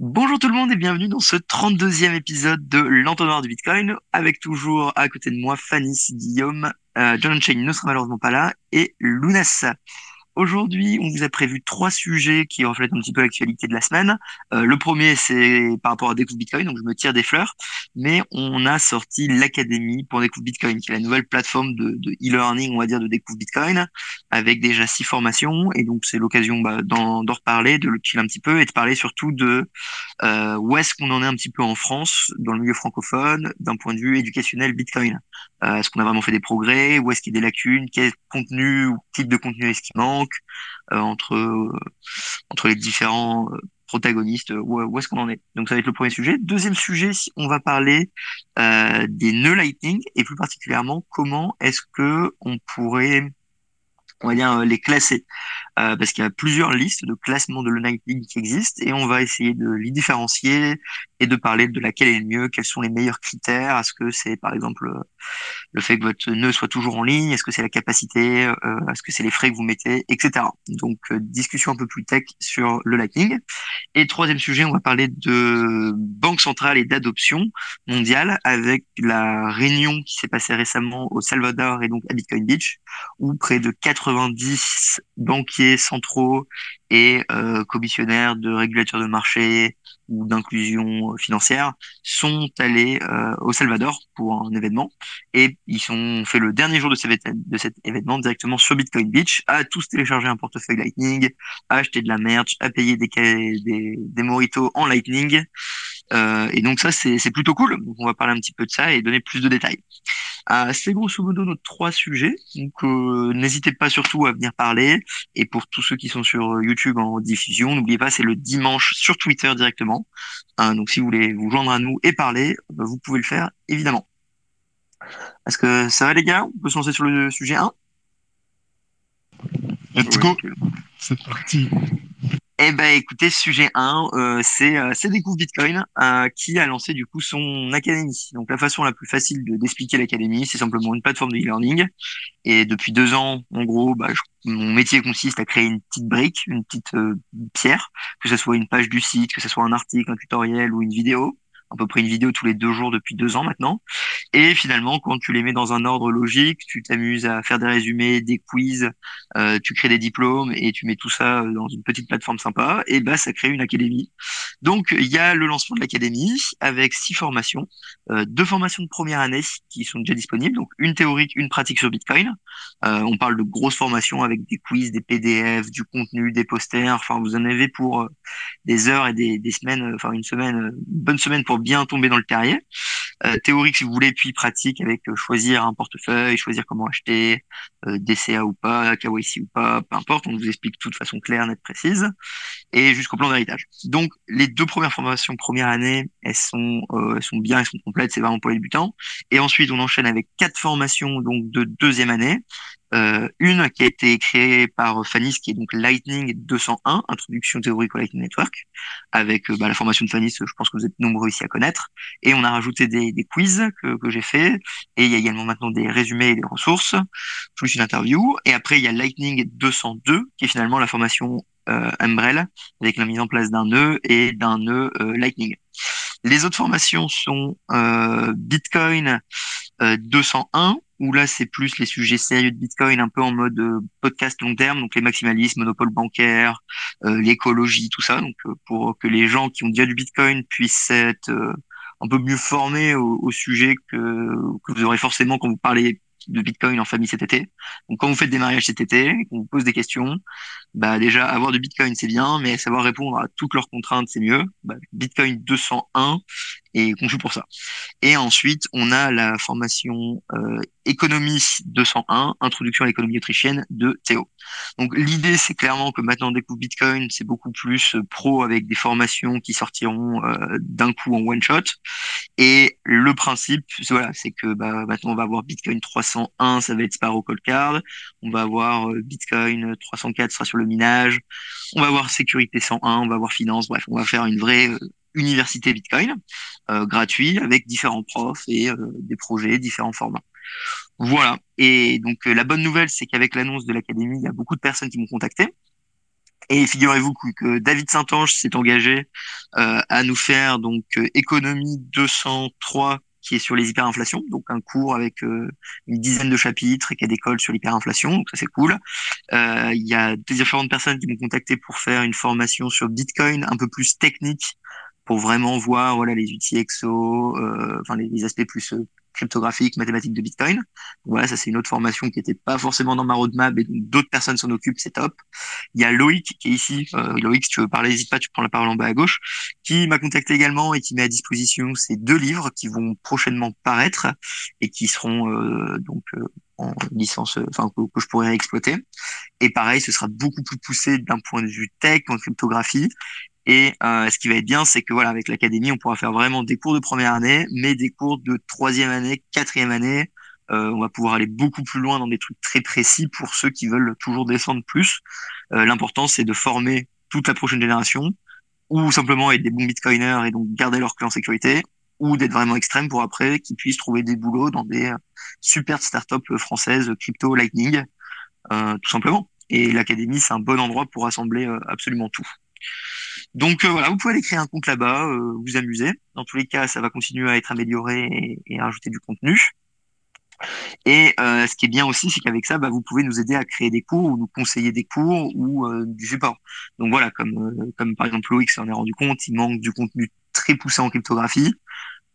Bonjour tout le monde et bienvenue dans ce 32e épisode de l'entonnoir du Bitcoin avec toujours à côté de moi Fanny, Guillaume, euh, John Chain ne sera malheureusement pas là et Lunas. Aujourd'hui, on vous a prévu trois sujets qui reflètent un petit peu l'actualité de la semaine. Euh, le premier, c'est par rapport à Découvre Bitcoin, donc je me tire des fleurs, mais on a sorti l'Académie pour Découvre Bitcoin, qui est la nouvelle plateforme de e-learning, on va dire, de Découvre Bitcoin, avec déjà six formations, et donc c'est l'occasion bah, d'en reparler, de le un petit peu, et de parler surtout de euh, où est-ce qu'on en est un petit peu en France, dans le milieu francophone, d'un point de vue éducationnel Bitcoin. Euh, est-ce qu'on a vraiment fait des progrès? Où est-ce qu'il y a des lacunes? Quel contenu type de contenu est-ce qui manque? Euh, entre euh, entre les différents protagonistes Où, est-ce qu'on en est Donc ça va être le premier sujet. Deuxième sujet, on va parler des nœuds Lightning et plus particulièrement comment est-ce que on pourrait on va dire les classer euh, parce qu'il y a plusieurs listes de classement de Lightning qui existent et on va essayer de les différencier et de parler de laquelle est le mieux, quels sont les meilleurs critères. Est-ce que c'est par exemple le fait que votre nœud soit toujours en ligne? Est-ce que c'est la capacité euh, Est-ce que c'est les frais que vous mettez, etc. Donc euh, discussion un peu plus tech sur le Lightning. Et troisième sujet, on va parler de banque centrale et d'adoption mondiale avec la réunion qui s'est passée récemment au Salvador et donc à Bitcoin Beach où près de 90 banquiers centraux et euh, commissionnaires de régulateurs de marché ou d'inclusion financière sont allés euh, au Salvador pour un événement et ils ont fait le dernier jour de, de cet événement directement sur Bitcoin Beach à tous télécharger un portefeuille Lightning, à acheter de la merch, à payer des, des, des moritos en Lightning euh, et donc ça, c'est plutôt cool. Donc on va parler un petit peu de ça et donner plus de détails. Euh, c'est grosso modo nos trois sujets. Donc euh, n'hésitez pas surtout à venir parler. Et pour tous ceux qui sont sur YouTube en diffusion, n'oubliez pas, c'est le dimanche sur Twitter directement. Euh, donc si vous voulez vous joindre à nous et parler, bah, vous pouvez le faire évidemment. Est-ce que ça va les gars? On peut se lancer sur le sujet 1 Let's go C'est parti eh ben, écoutez, sujet 1, euh, c'est euh, Découvre Bitcoin euh, qui a lancé du coup son académie. Donc la façon la plus facile de d'expliquer l'académie, c'est simplement une plateforme de e-learning. Et depuis deux ans, en gros, bah, mon métier consiste à créer une petite brique, une petite euh, pierre, que ce soit une page du site, que ce soit un article, un tutoriel ou une vidéo à peu près une vidéo tous les deux jours depuis deux ans maintenant. Et finalement, quand tu les mets dans un ordre logique, tu t'amuses à faire des résumés, des quiz, euh, tu crées des diplômes et tu mets tout ça dans une petite plateforme sympa, et bah ça crée une académie. Donc il y a le lancement de l'académie avec six formations, euh, deux formations de première année qui sont déjà disponibles, donc une théorique, une pratique sur Bitcoin. Euh, on parle de grosses formations avec des quiz, des PDF, du contenu, des posters. Enfin, vous en avez pour euh, des heures et des, des semaines, enfin une semaine, une bonne semaine pour bien tomber dans le terrier. Euh, théorique si vous voulez, puis pratique avec euh, choisir un portefeuille, choisir comment acheter, euh, DCA ou pas, KYC ou pas, peu importe, on vous explique tout de façon claire, nette, précise, et jusqu'au plan d'héritage. Donc les deux premières formations première année, elles sont, elles sont bien, elles sont complètes, c'est vraiment pour les débutants. Et ensuite on enchaîne avec quatre formations donc de deuxième année, euh, une qui a été créée par Fanis, qui est donc Lightning 201, introduction théorique au Lightning Network, avec euh, bah, la formation de Fanis, je pense que vous êtes nombreux ici à connaître. Et on a rajouté des, des quiz que, que j'ai fait, et il y a également maintenant des résumés et des ressources, plus une interview. Et après, il y a Lightning 202, qui est finalement la formation euh, Umbrella, avec la mise en place d'un nœud et d'un nœud euh, Lightning. Les autres formations sont euh, Bitcoin 201, où là c'est plus les sujets sérieux de Bitcoin, un peu en mode euh, podcast long terme, donc les maximalismes, monopole bancaire, euh, l'écologie, tout ça, donc euh, pour que les gens qui ont déjà du Bitcoin puissent être un peu mieux formés au, au sujet que, que vous aurez forcément quand vous parlez de Bitcoin en famille cet été. Donc quand vous faites des mariages cet été, qu'on vous pose des questions, bah déjà avoir du Bitcoin c'est bien, mais savoir répondre à toutes leurs contraintes c'est mieux. Bah, Bitcoin 201 est conçu pour ça. Et ensuite on a la formation euh, économie 201, introduction à l'économie autrichienne de Théo. Donc l'idée c'est clairement que maintenant on découvre Bitcoin, c'est beaucoup plus euh, pro avec des formations qui sortiront euh, d'un coup en one shot. Et le principe, voilà, c'est que bah, maintenant on va avoir Bitcoin 301, ça va être Sparrow Cold Card. On va avoir euh, Bitcoin 304, sera sur le minage. On va avoir sécurité 101, on va avoir finance. Bref, on va faire une vraie euh, université Bitcoin euh, gratuit avec différents profs et euh, des projets, différents formats. Voilà. Et donc la bonne nouvelle, c'est qu'avec l'annonce de l'académie, il y a beaucoup de personnes qui m'ont contacté Et figurez-vous que David Saint-Ange s'est engagé euh, à nous faire donc euh, économie 203 qui est sur les hyperinflations, donc un cours avec euh, une dizaine de chapitres et qui a des cols sur l'hyperinflation, donc ça c'est cool. Il y a différentes personnes qui m'ont contacté pour faire une formation sur Bitcoin un peu plus technique pour vraiment voir voilà les outils EXO, enfin les, les, aspects plus cryptographique, mathématiques de Bitcoin. Voilà, ça c'est une autre formation qui n'était pas forcément dans ma roadmap et d'autres personnes s'en occupent, c'est top. Il y a Loïc qui est ici. Euh, Loïc, si tu veux parler, n'hésite pas, tu prends la parole en bas à gauche, qui m'a contacté également et qui met à disposition ces deux livres qui vont prochainement paraître et qui seront euh, donc euh, en licence, enfin que, que, je pourrais exploiter. Et pareil, ce sera beaucoup plus poussé d'un point de vue tech, en cryptographie. Et euh, ce qui va être bien, c'est que voilà, avec l'académie, on pourra faire vraiment des cours de première année, mais des cours de troisième année, quatrième année. Euh, on va pouvoir aller beaucoup plus loin dans des trucs très précis pour ceux qui veulent toujours descendre plus. Euh, L'important, c'est de former toute la prochaine génération, ou simplement être des bons bitcoiners et donc garder leur clé en sécurité, ou d'être vraiment extrême pour après qu'ils puissent trouver des boulots dans des super startups françaises crypto lightning, euh, tout simplement. Et l'académie, c'est un bon endroit pour rassembler euh, absolument tout. Donc euh, voilà, vous pouvez aller créer un compte là-bas, euh, vous amuser. Dans tous les cas, ça va continuer à être amélioré et, et rajouter du contenu. Et euh, ce qui est bien aussi, c'est qu'avec ça, bah, vous pouvez nous aider à créer des cours ou nous conseiller des cours ou du support. Donc voilà, comme comme par exemple Loïc s'en est rendu compte, il manque du contenu très poussé en cryptographie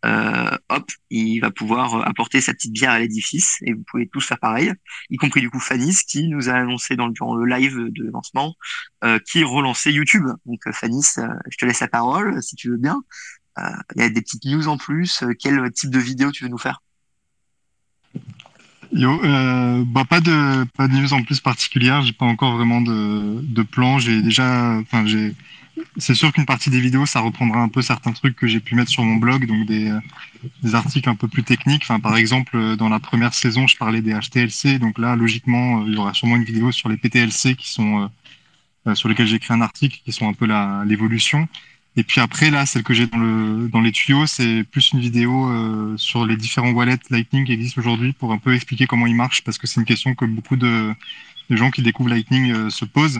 euh, hop, il va pouvoir euh, apporter sa petite bière à l'édifice et vous pouvez tous faire pareil, y compris du coup Fanis qui nous a annoncé dans le, durant le live de lancement euh, qui relançait YouTube. Donc Fanis, je te laisse la parole si tu veux bien. Il y a des petites news en plus. quel type de vidéo tu veux nous faire? Yo, bah pas de pas de news en plus particulière. J'ai pas encore vraiment de, de plan. J'ai déjà, enfin j'ai c'est sûr qu'une partie des vidéos, ça reprendra un peu certains trucs que j'ai pu mettre sur mon blog, donc des, euh, des articles un peu plus techniques. Enfin, par exemple, euh, dans la première saison, je parlais des HTLC, donc là, logiquement, euh, il y aura sûrement une vidéo sur les PTLC qui sont sur lesquels j'ai écrit un article, qui sont un peu l'évolution. Et puis après, là, celle que j'ai dans, le, dans les tuyaux, c'est plus une vidéo sur les différents wallets Lightning qui existent aujourd'hui pour un peu expliquer comment ils marchent, parce que c'est une question que beaucoup de, de gens qui découvrent Lightning se posent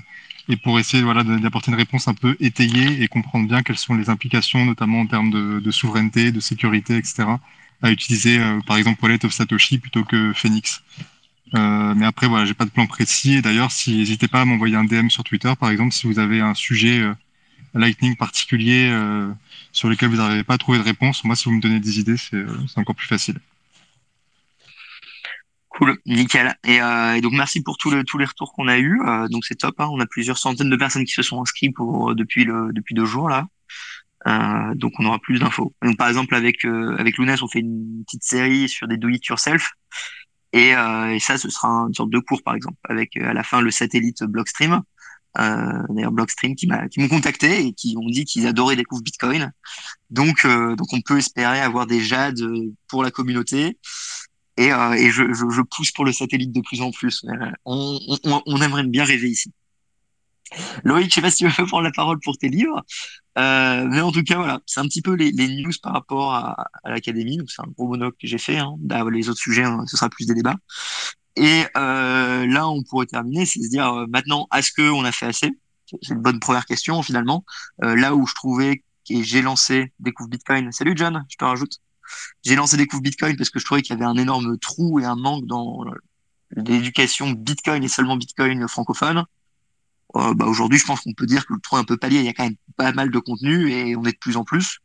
et pour essayer voilà, d'apporter une réponse un peu étayée et comprendre bien quelles sont les implications, notamment en termes de, souveraineté, de sécurité, etc., à utiliser euh, par exemple Wallet of Satoshi plutôt que Phoenix. Euh, mais après, voilà, j'ai pas de plan précis. Et d'ailleurs, si n'hésitez pas à m'envoyer un DM sur Twitter, par exemple, si vous avez un sujet euh, Lightning particulier euh, sur lequel vous n'arrivez pas à trouver de réponse, moi, si vous me donnez des idées, c'est encore plus facile. Cool, nickel. Et, euh, et, donc merci pour tous les tous les retours qu'on a eu. Euh, donc c'est top. Hein. On a plusieurs centaines de personnes qui se sont inscrites pour euh, depuis le depuis deux jours là. Euh, donc on aura plus d'infos. Donc par exemple avec euh, avec Lounès, on fait une petite série sur des do it yourself. Et, euh, et ça, ce sera une sorte de cours par exemple avec à la fin le satellite Blockstream. D'ailleurs Blockstream qui m'a qui m'ont contacté et qui ont dit qu'ils adoraient découvrir Bitcoin. Donc donc on peut espérer avoir des jades pour la communauté et, euh, et je, je, je, pousse pour le satellite de plus en plus. Euh, on, on, on, aimerait bien rêver ici. Loïc, je sais pas si tu veux prendre la parole pour tes livres, euh, mais en tout cas voilà, c'est un petit peu les, les news par rapport à, à l'académie. Donc c'est un gros monocle que j'ai fait. Hein. Bah, les autres sujets, hein, ce sera plus des débats. Et euh, là, on pourrait terminer, c'est se dire euh, maintenant, est-ce que on a fait assez? C'est une bonne première question finalement. Euh, là où je trouvais que j'ai lancé Découvre Bitcoin. Salut John, je te rajoute. J'ai lancé Découvre Bitcoin parce que je trouvais qu'il y avait un énorme trou et un manque dans l'éducation Bitcoin et seulement Bitcoin francophone. Euh, bah aujourd'hui, je pense qu'on peut dire que le trou est un peu pallié. Il y a quand même pas mal de contenu et on est de plus en plus.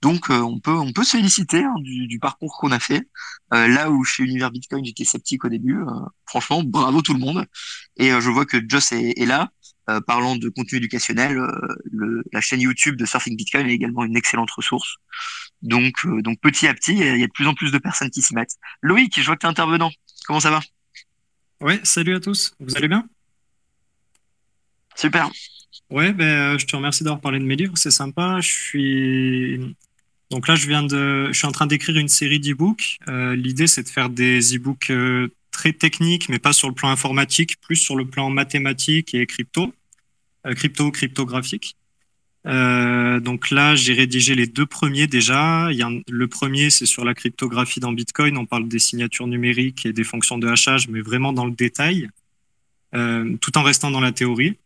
Donc euh, on peut on peut se féliciter hein, du, parcours qu'on a fait. Euh, là où chez Univers Bitcoin j'étais sceptique au début, franchement bravo tout le monde. Et je vois que Joss est, là. parlant de contenu éducationnel, la chaîne YouTube de Surfing Bitcoin est également une excellente ressource. Donc, euh, donc petit à petit, il y a de plus en plus de personnes qui s'y mettent. Loïc, je vois que tu es intervenant. Comment ça va? Ouais, salut à tous. Vous allez bien? Super. Ouais, ben, euh, je te remercie d'avoir parlé de mes livres. C'est sympa. Je suis donc là, je viens de, je suis en train d'écrire une série d'e-books. Euh, L'idée, c'est de faire des e-books euh, très techniques, mais pas sur le plan informatique, plus sur le plan mathématique et crypto, crypto cryptographique. Euh, donc là, j'ai rédigé les deux premiers déjà. Le premier, c'est sur la cryptographie dans Bitcoin. On parle des signatures numériques et des fonctions de hachage, mais vraiment dans le détail, euh, tout en restant dans la théorie.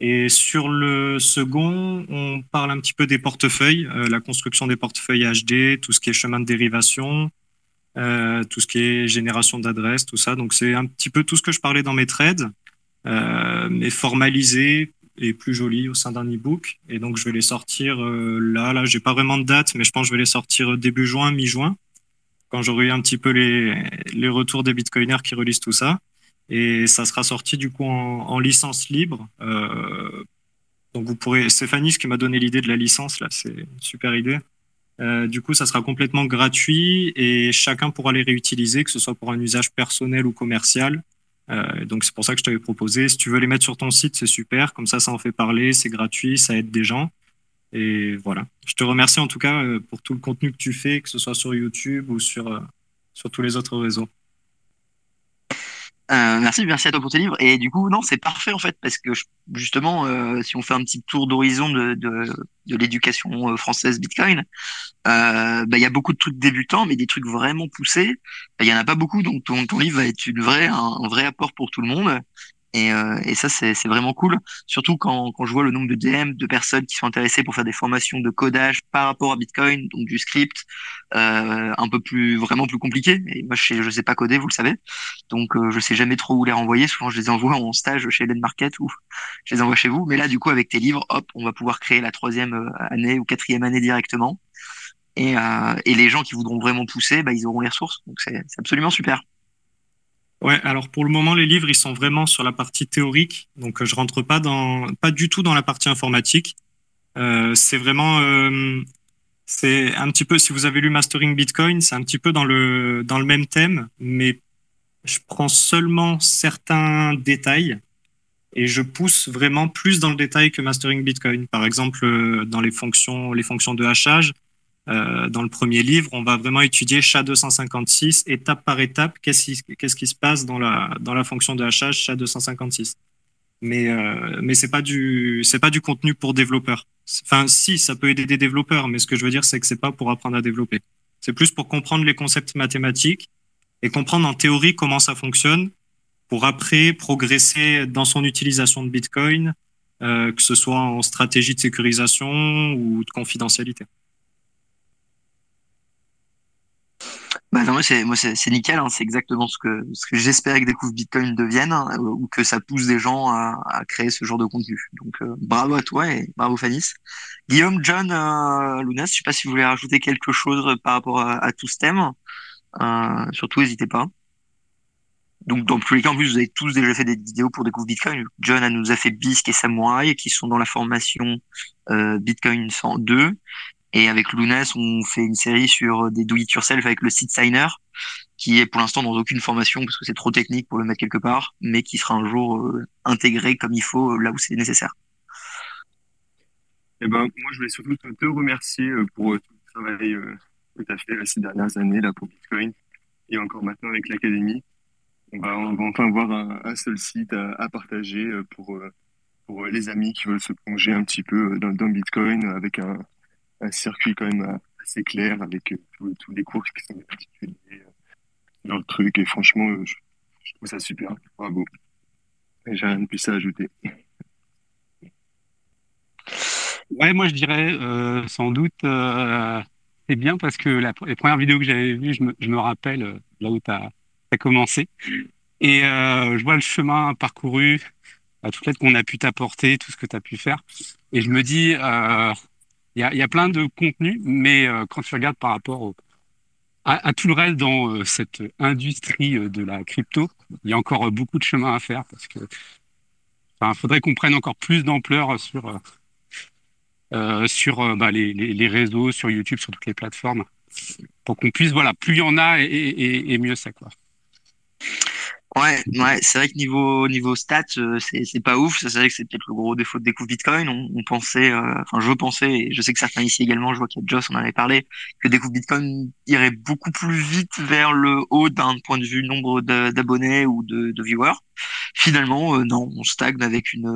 Et sur le second, on parle un petit peu des portefeuilles, euh, la construction des portefeuilles HD, tout ce qui est chemin de dérivation, tout ce qui est génération d'adresses, tout ça. Donc c'est un petit peu tout ce que je parlais dans mes trades, mais formalisé et plus joli au sein d'un e-book. Et donc je vais les sortir euh, là, là, j'ai pas vraiment de date, mais je pense que je vais les sortir début juin, mi-juin, quand j'aurai eu un petit peu les, les retours des bitcoiners qui relisent tout ça. Et ça sera sorti du coup en, en licence libre. Euh, donc vous pourrez, Stéphanie, ce qui m'a donné l'idée de la licence là, c'est une super idée. Euh, du coup, ça sera complètement gratuit et chacun pourra les réutiliser, que ce soit pour un usage personnel ou commercial. Euh, donc c'est pour ça que je t'avais proposé. Si tu veux les mettre sur ton site, c'est super. Comme ça, ça en fait parler, c'est gratuit, ça aide des gens. Et voilà. Je te remercie en tout cas euh, pour tout le contenu que tu fais, que ce soit sur YouTube ou sur, euh, sur tous les autres réseaux. Euh, merci, merci à toi pour tes livres. Et du coup, non, c'est parfait en fait, parce que justement, euh, si on fait un petit tour d'horizon de, de, l'éducation euh, française Bitcoin, euh, bah, il y a beaucoup de trucs débutants, mais des trucs vraiment poussés, il y en a pas beaucoup. Donc ton, livre va être une vraie, un vrai apport pour tout le monde. Et, euh, et ça, c'est vraiment cool. Surtout quand, quand je vois le nombre de DM de personnes qui sont intéressées pour faire des formations de codage par rapport à Bitcoin, donc du script, euh, un peu plus, vraiment plus compliqué. Et moi, je sais, sais pas coder, vous le savez. Donc, euh, je sais jamais trop où les renvoyer. Souvent, je les envoie en stage chez Eden Market ou je les envoie chez vous. Mais là, du coup, avec tes livres, hop, on va pouvoir créer la troisième euh, année ou quatrième année directement. Et, euh, et les gens qui voudront vraiment pousser, bah, ils auront les ressources. Donc, c'est absolument super. Ouais, alors pour le moment, les livres, ils sont vraiment sur la partie théorique. Donc, je rentre pas dans, pas du tout dans la partie informatique. Euh, c'est vraiment, euh, c'est un petit peu, si vous avez lu Mastering Bitcoin, c'est un petit peu dans le, dans le même thème, mais je prends seulement certains détails et je pousse vraiment plus dans le détail que Mastering Bitcoin. Par exemple, euh, dans les fonctions, les fonctions de hachage, euh, dans le premier livre, on va vraiment étudier SHA-256 étape par étape. Qu'est-ce qui, se passe dans la, dans la fonction de hachage SHA-256 Mais, euh, mais c'est pas du, pas du contenu pour développeurs. Enfin, si, ça peut aider des développeurs, mais ce que je veux dire, c'est que c'est pas pour apprendre à développer. C'est plus pour comprendre les concepts mathématiques et comprendre en théorie comment ça fonctionne pour après progresser dans son utilisation de Bitcoin, euh, que ce soit en stratégie de sécurisation ou de confidentialité. Bah non, moi c'est nickel, hein, c'est exactement ce que ce que j'espère que Découvre Bitcoin devienne hein, ou que ça pousse des gens à, à créer ce genre de contenu. Donc euh, bravo à toi et bravo Fanis. Guillaume, John, euh, Luna, je sais pas si vous voulez rajouter quelque chose par rapport à, à tout ce thème. Euh, surtout n'hésitez pas. Donc dans tous les cas, en plus vous avez tous déjà fait des vidéos pour Découvre Bitcoin. John a nous a fait Bisque et Samurai qui sont dans la formation euh, Bitcoin 102 et avec Lunas, on fait une série sur des do it yourself avec le site Signer, qui est pour l'instant dans aucune formation parce que c'est trop technique pour le mettre quelque part, mais qui sera un jour euh, intégré comme il faut euh, là où c'est nécessaire. Eh ben, moi, je voulais surtout te, remercier euh, pour tout le travail que tu as fait ces dernières années là, pour Bitcoin et encore maintenant avec l'Académie. On va, enfin avoir un, seul site à, partager pour, pour les amis qui veulent se plonger un petit peu dans, dans Bitcoin avec un, un circuit quand même euh, assez clair avec euh, tous, les cours qui sont articulés euh, dans le truc. Et franchement, je, trouve ça super. Bravo. J'ai rien de plus à ajouter. Ouais, moi je dirais sans doute c'est bien parce que la, les premières vidéos que j'avais vues, je me, je me rappelle là où tu as, as, commencé. Et je vois le chemin parcouru, toute l'aide qu'on a pu t'apporter, tout ce que tu as pu faire. Et je me dis, il y a, plein de contenus, mais euh, quand tu regardes par rapport au, à, tout le reste dans euh, cette industrie euh, de la crypto, il y a encore beaucoup de chemin à faire parce que enfin, faudrait qu'on prenne encore plus d'ampleur sur sur bah, les, réseaux, sur YouTube, sur toutes les plateformes, pour qu'on puisse voilà, plus il y en a et, et, et mieux c'est quoi. Ouais, ouais, c'est vrai que niveau niveau stats, euh, c'est c'est pas ouf. C'est vrai que c'est peut-être le gros défaut de découvre Bitcoin. On, on pensait, euh, enfin je pensais, et je sais que certains ici également, je vois qu'il y a Joss, on en avait parlé, que découvre Bitcoin irait beaucoup plus vite vers le haut d'un point de vue nombre d'abonnés ou de, de, viewers. Finalement, euh, non, on stagne avec une,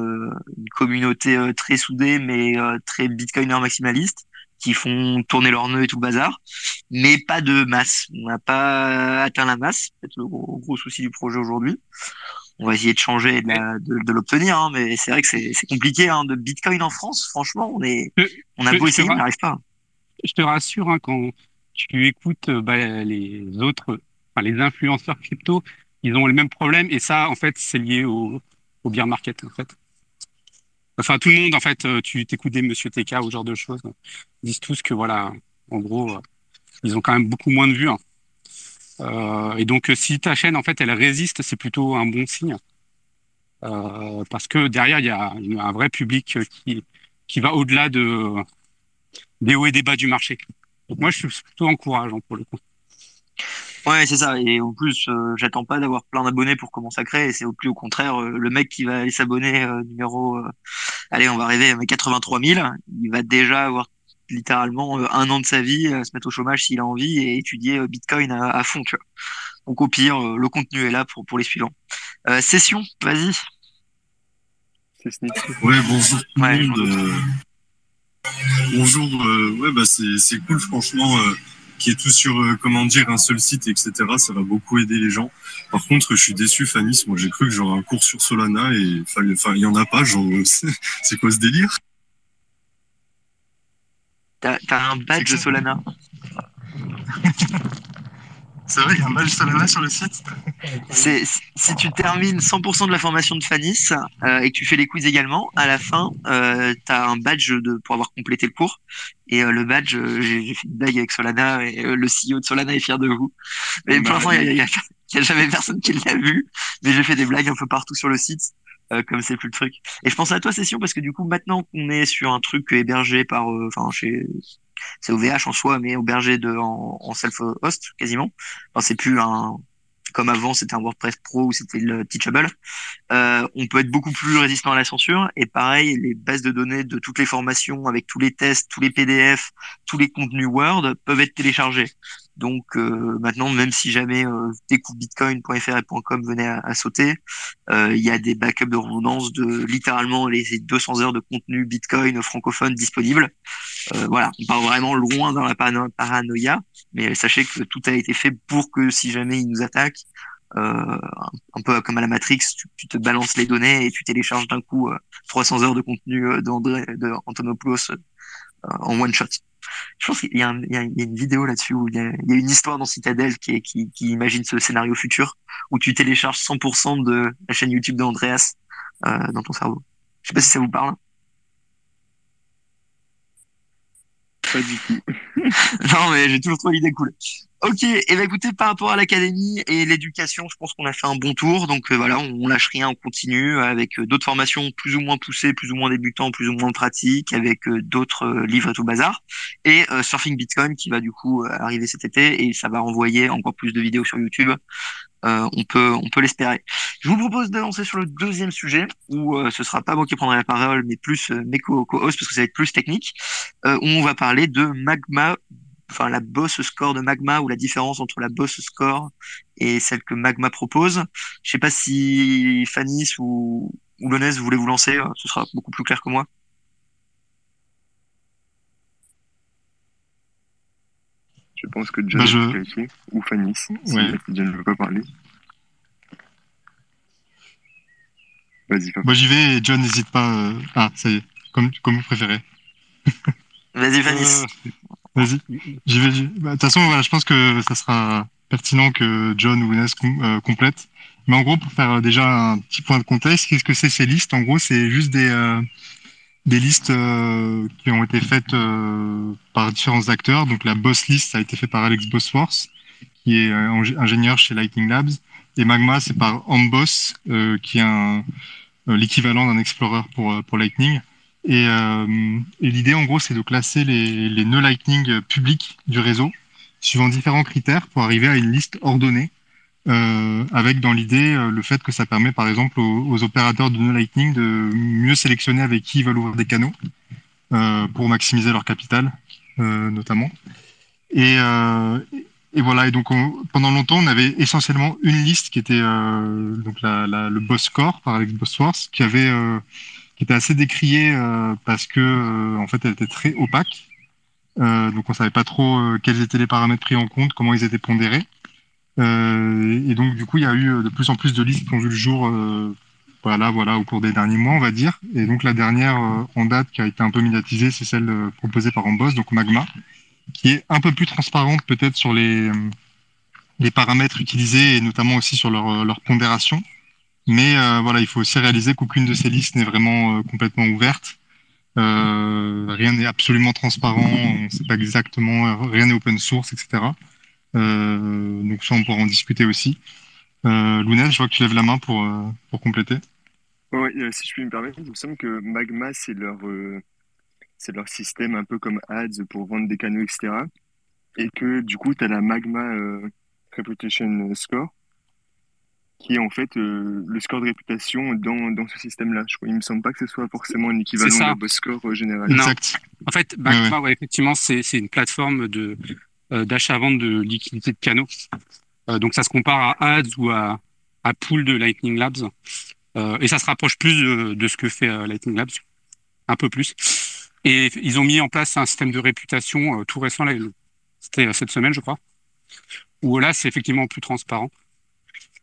une communauté euh, très soudée, mais euh, très Bitcoiner maximaliste qui font tourner leurs nœuds et tout le bazar, mais pas de masse. On n'a pas atteint la masse, c'est le gros, gros, souci du projet aujourd'hui. on va essayer de changer de, de, l'obtenir, hein, mais c'est vrai que c'est compliqué hein, de Bitcoin en France. Franchement, on est, on a beau essayer, on n'arrive pas. Je te rassure, hein, quand tu écoutes bah, les autres, enfin, les influenceurs crypto, ils ont le même problème et ça, en fait, c'est lié au, au bear market, en fait. Enfin, tout le monde, en fait, euh, tu t'écoutes des Monsieur TK ou ce genre de choses, disent tous que voilà, en gros, euh, ils ont quand même beaucoup moins de vues. Hein. Euh, et donc, si ta chaîne, en fait, elle résiste, c'est plutôt un bon signe. Parce que derrière, il y a un vrai public qui, qui va au-delà de, des hauts et des bas du marché. Donc, moi, je suis plutôt encourageant pour le coup. Ouais, c'est ça. Et en plus, euh, j'attends pas d'avoir plein d'abonnés pour commencer à créer. C'est au plus au contraire, euh, le mec qui va aller s'abonner euh, numéro, allez, on va arriver à 83 000, il va déjà avoir littéralement un an de sa vie, se mettre au chômage s'il a envie et étudier Bitcoin à, fond, tu vois. Donc au pire, le contenu est là pour, pour les suivants. session, vas-y. Ouais, bonjour tout le monde. bonjour, ouais, bah c'est cool, franchement qui est tout sur, euh, comment dire, un seul site, etc. Ça va beaucoup aider les gens. Par contre, je suis déçu, Fanny. Moi, j'ai cru que j'aurais un cours sur Solana et enfin, il y en a pas. Genre, c'est quoi ce délire? T'as un badge de Solana C'est vrai, il y a un badge Solana sur le site. C'est si tu termines 100% de la formation de Fanis euh, et que tu fais les quiz également, à la fin, euh, tu as un badge de, pour avoir complété le cours. Et euh, le badge, euh, j'ai fait une blague avec Solana et le CEO de Solana est fier de vous. Mais pour l'instant, il n'y a, a, jamais personne qui l'a vu. Mais j'ai fait des blagues un peu partout sur le site. Comme c'est plus le truc. Et je pense à toi, Session, parce que du coup, maintenant qu'on est sur un truc hébergé par, enfin, chez c'est OVH en soi, mais hébergé de, en, en self-host quasiment. C'est plus un, comme avant, c'était un WordPress Pro ou c'était le Teachable. Euh, on peut être beaucoup plus résistant à la censure. Et pareil, les bases de données de toutes les formations, avec tous les tests, tous les PDF, tous les contenus Word, peuvent être téléchargés. Donc euh, maintenant, même si jamais euh, bitcoin.fr et .com venaient à, sauter, euh, il y a des backups de redondance de littéralement les 200 heures de contenu Bitcoin francophone disponibles. Euh, voilà, on parle vraiment loin dans la paranoïa, mais sachez que tout a été fait pour que si jamais ils nous attaquent, euh, un peu comme à la Matrix, tu, te balances les données et tu télécharges d'un coup 300 heures de contenu d'André, de Antonopoulos en one shot je pense qu'il y, a une vidéo là-dessus où il y, a, une histoire dans Citadel qui, imagine ce scénario futur où tu télécharges 100% de la chaîne YouTube d'Andreas euh, dans ton cerveau. Je sais pas si ça vous parle. Pas du tout. non, mais j'ai toujours trouvé l'idée cool. Ok, et eh ben écoutez, par rapport à l'académie et l'éducation, je pense qu'on a fait un bon tour. Donc euh, voilà, on, lâche rien, on continue avec euh, d'autres formations plus ou moins poussées, plus ou moins débutants, plus ou moins pratiques, avec euh, d'autres livres et tout bazar. Et Surfing Bitcoin qui va du coup arriver cet été et ça va renvoyer encore plus de vidéos sur YouTube. On peut on peut l'espérer. Je vous propose d'avancer sur le deuxième sujet où ce sera pas moi qui prendrai la parole, mais plus mes co-hosts parce que ça va être plus technique. où on va parler de Magma enfin la boss score de Magma ou la différence entre la boss score et celle que Magma propose. Je sais pas si Fanis ou, ou Lonez voulez vous lancer, euh, ce sera beaucoup plus clair que moi. Je pense que John bah, je... ou Fanis, si John ne veut pas parler. Vas-y. Moi j'y vais et John n'hésite pas. Euh, ah, ça y est, comme, comme vous préférez. Vas-y, Fanis. Euh, Vas-y, j'y vais. Bah, de toute façon, voilà, je pense que ça sera pertinent que John ou Inès euh, complètent. Mais en gros, pour faire euh, déjà un petit point de contexte, qu'est-ce que c'est ces listes? En gros, c'est juste des, euh, des listes qui ont été faites par différents acteurs. Donc la Boss List a été fait par Alex Bosforce, qui est ingénieur chez Lightning Labs. Et Magma, c'est par Amboss, qui est l'équivalent d'un Explorer pour, pour Lightning. Euh, et, l'idée, en gros, c'est de classer les, les nœuds Lightning publics du réseau suivant différents critères pour arriver à une liste ordonnée, euh, avec dans l'idée euh, le fait que ça permet, par exemple, aux, opérateurs de nœuds Lightning de mieux sélectionner avec qui ils veulent ouvrir des canaux pour maximiser leur capital, notamment. Et, et voilà. Et donc, pendant longtemps, on avait essentiellement une liste qui était donc la, la, le Boss Core par Alex Bossforce, qui avait qui était assez décriée euh, parce que euh, en fait elle était très opaque. Euh, donc on savait pas trop quels étaient les paramètres pris en compte, comment ils étaient pondérés. Et donc, du coup, il y a eu de plus en plus de listes qui ont vu le jour voilà, voilà, au cours des derniers mois, on va dire. Et donc, la dernière en date qui a été un peu médiatisée, c'est celle proposée par Amboss, donc Magma, qui est un peu plus transparente peut-être sur les, les paramètres utilisés et notamment aussi sur leur, leur pondération. Mais voilà, il faut aussi réaliser qu'aucune de ces listes n'est vraiment complètement ouverte. Euh, rien n'est absolument transparent, on ne sait pas exactement, rien n'est open source, etc. Euh, donc ça, on pourra en discuter aussi. Euh, Lounel, je vois que tu lèves la main pour, euh, pour compléter. Oui, si je puis me permettre, il me semble que Magma, c'est leur, c'est leur système un peu comme Ads pour vendre des canaux, etc. Et que du coup, tu as la Magma Reputation Score qui est en fait euh, le score de réputation dans, dans ce système-là. Je crois, il me semble pas que ce soit forcément un équivalent de score euh, général. Non. En fait, Backma, ouais, effectivement, c'est une plateforme de euh, d'achat-vente de liquidité de canaux. Euh, donc ça se compare à Ads ou à, à Pool de Lightning Labs. et ça se rapproche plus de, de ce que fait Lightning Labs, un peu plus. Et ils ont mis en place un système de réputation tout récent, c'était cette semaine, je crois, où là, c'est effectivement plus transparent.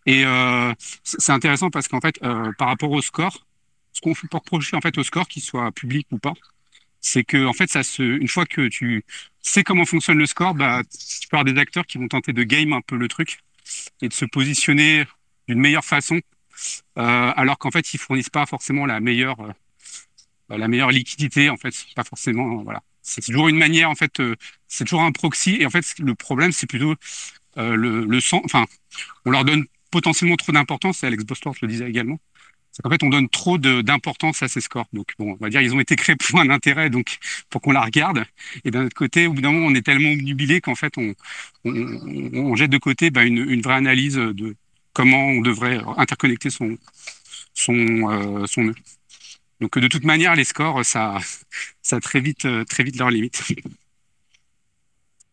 Et euh, c'est intéressant parce qu'en fait, euh, par rapport au score, ce qu'on peut reprocher en fait au score, qu'il soit public ou pas, c'est que en fait, ça se, une fois que tu sais comment fonctionne le score, bah, tu peux avoir des acteurs qui vont tenter de game un peu le truc et de se positionner d'une meilleure façon, euh, alors qu'en fait, ils fournissent pas forcément la meilleure, euh, la meilleure liquidité. En fait, pas forcément, voilà. C'est toujours une manière, en fait, euh, c'est toujours un proxy. Et en fait, le problème, c'est plutôt euh, le, le sang. Enfin, on leur donne potentiellement trop d'importance, et Alex Bostort le disait également, qu'en fait, on donne trop d'importance à ces scores. Donc, bon, on va dire, ils ont été créés pour un intérêt, donc pour qu'on la regarde. Et d'un autre côté, au bout d'un moment, on est tellement obnubilé qu'en fait, on, on, on, jette de côté bah, une, une, vraie analyse de comment on devrait interconnecter son, son, euh, son nœud. Donc, de toute manière, les scores, ça, ça a très vite, très vite leurs limites.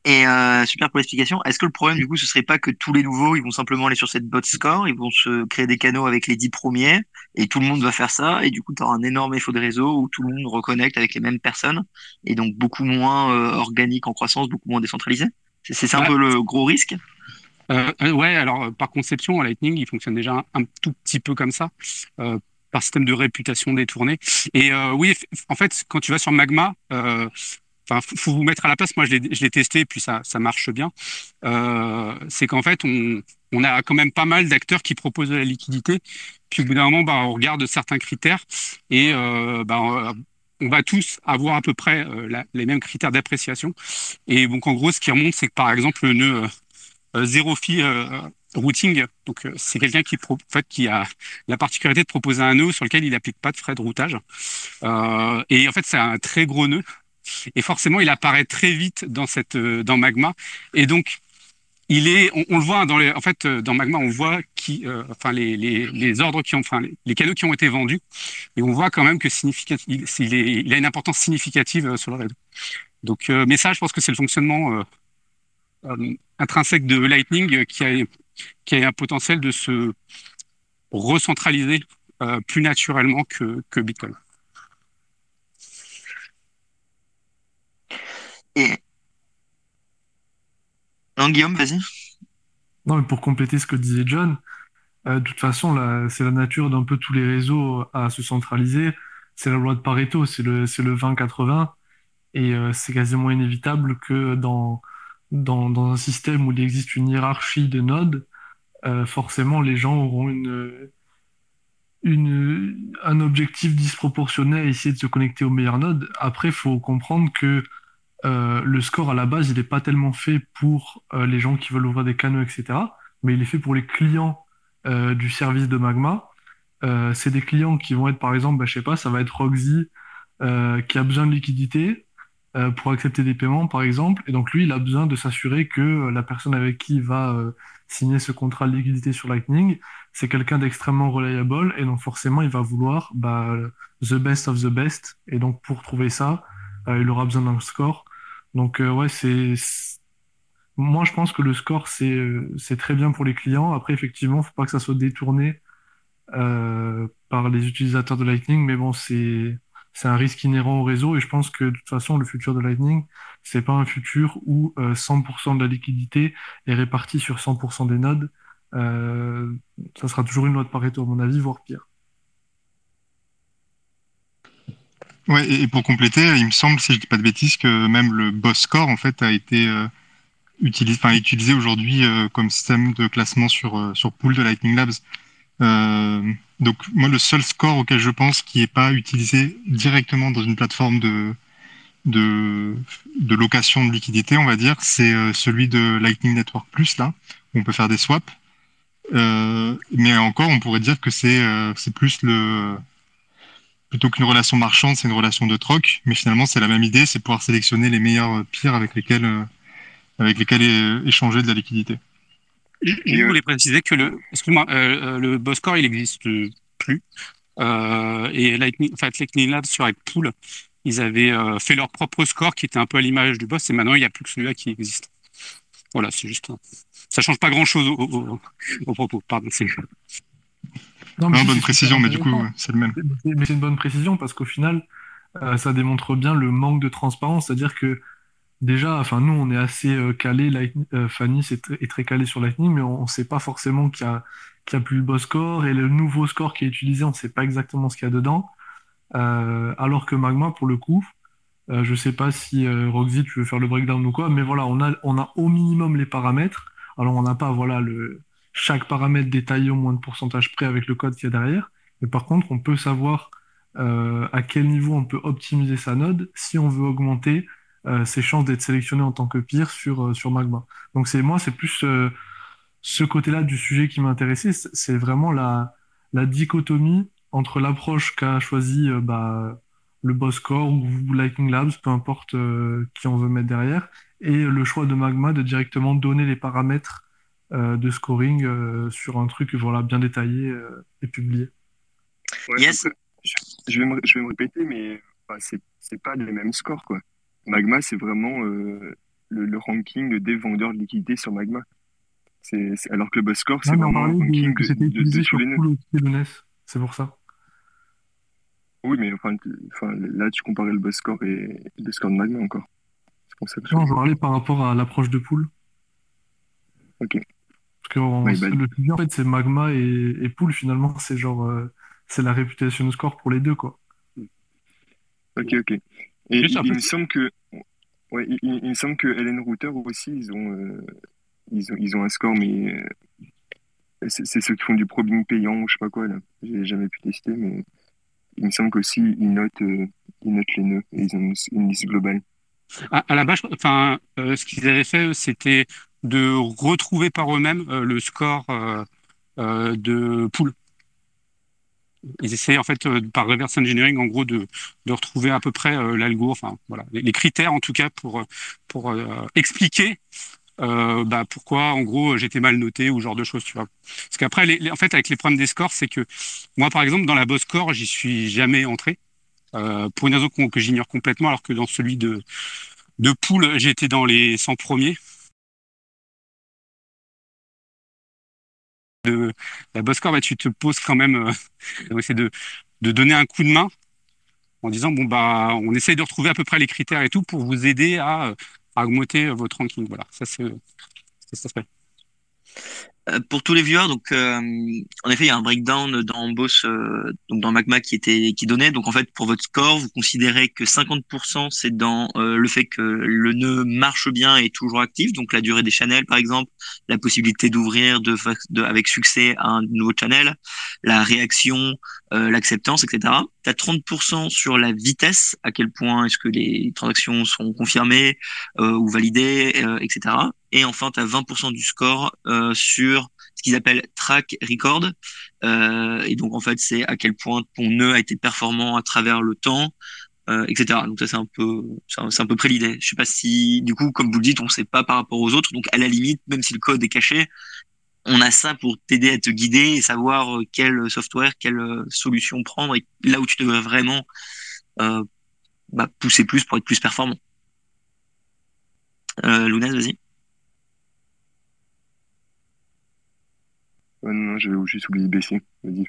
Et euh, super pour l'explication. Est-ce que le problème du coup ce serait pas que tous les nouveaux ils vont simplement aller sur cette bot score, ils vont se créer des canaux avec les dix premiers et tout le monde va faire ça et du coup tu auras un énorme effet de réseau où tout le monde reconnecte avec les mêmes personnes et donc beaucoup moins euh, organique en croissance, beaucoup moins décentralisé? C'est ça un peu le gros risque? Euh, euh ouais, alors euh, par conception, Lightning il fonctionne déjà un, un tout petit peu comme ça. par système de réputation détournée. Et oui, en fait, quand tu vas sur Magma, Enfin, faut vous mettre à la place. Moi, je l'ai testé et puis ça, marche bien. Euh, c'est qu'en fait, on, a quand même pas mal d'acteurs qui proposent de la liquidité. Puis au bout d'un moment, bah, on regarde certains critères et euh, bah, on va tous avoir à peu près euh, les mêmes critères d'appréciation. Et donc, en gros, ce qui remonte, c'est que par exemple, le nœud zéro fee routing, donc c'est quelqu'un qui a la particularité de proposer un nœud sur lequel il n'applique pas de frais de routage. et en fait, c'est un très gros nœud. Et forcément, il apparaît très vite dans cette euh, dans Magma. Et donc, il est, on, le voit dans les, en fait, euh, dans Magma, on voit qui, euh, enfin les, les, les, ordres qui ont, enfin les, canaux qui ont été vendus, et on voit quand même que il, il a une importance significative sur le réseau. Donc, mais ça, je pense que c'est le fonctionnement intrinsèque de Lightning qui a qui a un potentiel de se recentraliser plus naturellement que, que Bitcoin. Et... Non, Guillaume, vas-y. Non, mais pour compléter ce que disait John, euh, de toute façon, c'est la nature d'un peu tous les réseaux à se centraliser. C'est la loi de Pareto, c'est le, le 20-80. Et euh, c'est quasiment inévitable que dans, dans, un système où il existe une hiérarchie de nodes, euh, forcément, les gens auront une, une, un objectif disproportionné à essayer de se connecter aux meilleurs nodes. Après, il faut comprendre que euh, le score à la base, il n'est pas tellement fait pour euh, les gens qui veulent ouvrir des canaux, etc. Mais il est fait pour les clients euh, du service de Magma. c'est des clients qui vont être, par exemple, bah, je sais pas, ça va être Roxy qui a besoin de liquidité pour accepter des paiements, par exemple. Et donc lui, il a besoin de s'assurer que la personne avec qui il va signer ce contrat de liquidité sur Lightning, c'est quelqu'un d'extrêmement reliable. Et donc forcément, il va vouloir bah, the best of the best. Et donc pour trouver ça, il aura besoin d'un score. Donc euh, ouais, c'est moi je pense que le score c'est euh, c'est très bien pour les clients. Après effectivement, faut pas que ça soit détourné euh, par les utilisateurs de Lightning, mais bon c'est c'est un risque inhérent au réseau et je pense que de toute façon, le futur de Lightning, c'est pas un futur où 100% de la liquidité est répartie sur 100% des nodes. ça sera toujours une loi de Pareto, à mon avis, voire pire. Ouais, et, pour compléter, il me semble, si je dis pas de bêtises, que même le boss score en fait a été euh, utilisé, utilisé aujourd'hui euh, comme système de classement sur euh, sur pool de Lightning Labs. donc moi, le seul score auquel je pense qui est pas utilisé directement dans une plateforme de de, de location de liquidité, on va dire, c'est celui de Lightning Network Plus là, où on peut faire des swaps. mais encore, on pourrait dire que c'est c'est plus le plutôt qu'une relation marchande, c'est une relation de troc. Mais finalement, c'est la même idée, c'est pouvoir sélectionner les meilleurs pires avec lesquels, euh, avec lesquels échanger de la liquidité. Je, voulais préciser que le, excuse-moi, euh, euh, le Boscore, il n'existe plus. et Lightning, enfin, Lightning Labs sur Pool, ils avaient fait leur propre score qui était un peu à l'image du boss, et maintenant il n'y a plus que celui-là qui existe. Voilà, c'est juste. Ça change pas grand-chose au, au, propos. Pardon. Non, mais bonne précision, mais du coup, c'est le même. Mais c'est une bonne précision parce qu'au final, euh, ça démontre bien le manque de transparence. C'est-à-dire que déjà, enfin, nous, on est assez euh, calé. Euh, Fanny est, très calé sur Lightning, mais on ne sait pas forcément qu'il y a, qu'il y a plus le beau score et le nouveau score qui est utilisé, on ne sait pas exactement ce qu'il y a dedans. alors que Magma, pour le coup, je ne sais pas si Roxy, tu veux faire le breakdown ou quoi, mais voilà, on a, on a au minimum les paramètres. Alors, on n'a pas, voilà, le chaque paramètre détaillé au moins de pourcentage près avec le code qu'il y a derrière. Mais par contre, on peut savoir euh, à quel niveau on peut optimiser sa node si on veut augmenter euh, ses chances d'être sélectionné en tant que pire sur, euh, sur Magma. Donc c'est moi, c'est plus ce côté-là du sujet qui m'intéressait. C'est vraiment la, la dichotomie entre l'approche qu'a choisi bah, le Boss Core ou Lightning Labs, peu importe qui on veut mettre derrière, et le choix de Magma de directement donner les paramètres de scoring euh, sur un truc voilà, bien détaillé euh, et publié. yes. je, vais me, je vais me répéter, mais enfin, c'est pas les mêmes scores. Quoi. Magma, c'est vraiment le, le, ranking des vendeurs de liquidités sur Magma. C'est alors que le buzz score, c'est vraiment un ranking que c'était utilisé sur le C'est pour ça. Oui, mais enfin, enfin, là, tu comparais le buzz score et le score de Magma encore. Non, je parlais par rapport à l'approche de pool. Ok. Que le plus en fait, c'est Magma et, et Pool, finalement, c'est genre, euh, c'est la réputation score pour les deux, quoi. Ok, ok. Et il, me semble que, ouais, il, me semble que Helen Router aussi, ils ont, euh, ils ont, ils ont un score, mais euh, c'est ceux qui font du probing payant ou je sais pas quoi, là. J'ai jamais pu tester, mais il me semble qu'aussi, ils notent, ils notent les nœuds et ils ont une, liste globale. À, la base, enfin, ce qu'ils avaient fait, c'était de retrouver par eux-mêmes euh, le score euh, euh, de pool. Ils essaient en fait par reverse engineering en gros de, de retrouver à peu près l'algo, enfin voilà, les, critères en tout cas pour pour expliquer bah, pourquoi en gros j'étais mal noté ou genre de choses tu vois parce qu'après en fait avec les problèmes des scores c'est que moi par exemple dans la boss score j'y suis jamais entré pour une raison que, j'ignore complètement alors que dans celui de de pool j'étais dans les 100 premiers de la boss score, bah, tu te poses quand même, euh, essayer de, donner un coup de main en disant bon bah on essaye de retrouver à peu près les critères et tout pour vous aider à, à augmenter votre ranking. Voilà, ça c'est fait. Euh, pour tous les viewers, donc euh, en effet, il y a un breakdown dans Boss, euh, donc dans Magma qui était qui donnait. Donc en fait, pour votre score, vous considérez que 50% c'est dans le fait que le nœud marche bien et est toujours actif, donc la durée des channels par exemple, la possibilité d'ouvrir de, de, avec succès un nouveau channel, la réaction, l'acceptance, etc. Tu as 30% sur la vitesse, à quel point est-ce que les transactions sont confirmées ou validées, etc. Et enfin, tu as 20% du score euh, sur ce qu'ils appellent track record. Euh, et donc, en fait, c'est à quel point ton nœud a été performant à travers le temps, euh, etc. Donc ça, c'est un peu, c'est un peu près l'idée. Je sais pas si, du coup, comme vous le dites, on sait pas par rapport aux autres. Donc, à la limite, même si le code est caché, on a ça pour t'aider à te guider et savoir euh, quel software, quelle euh, solution prendre et là où tu devrais vraiment euh, bah, pousser plus pour être plus performant. Euh, vas-y. Non, non, j'avais juste oublié de baisser. Vas-y,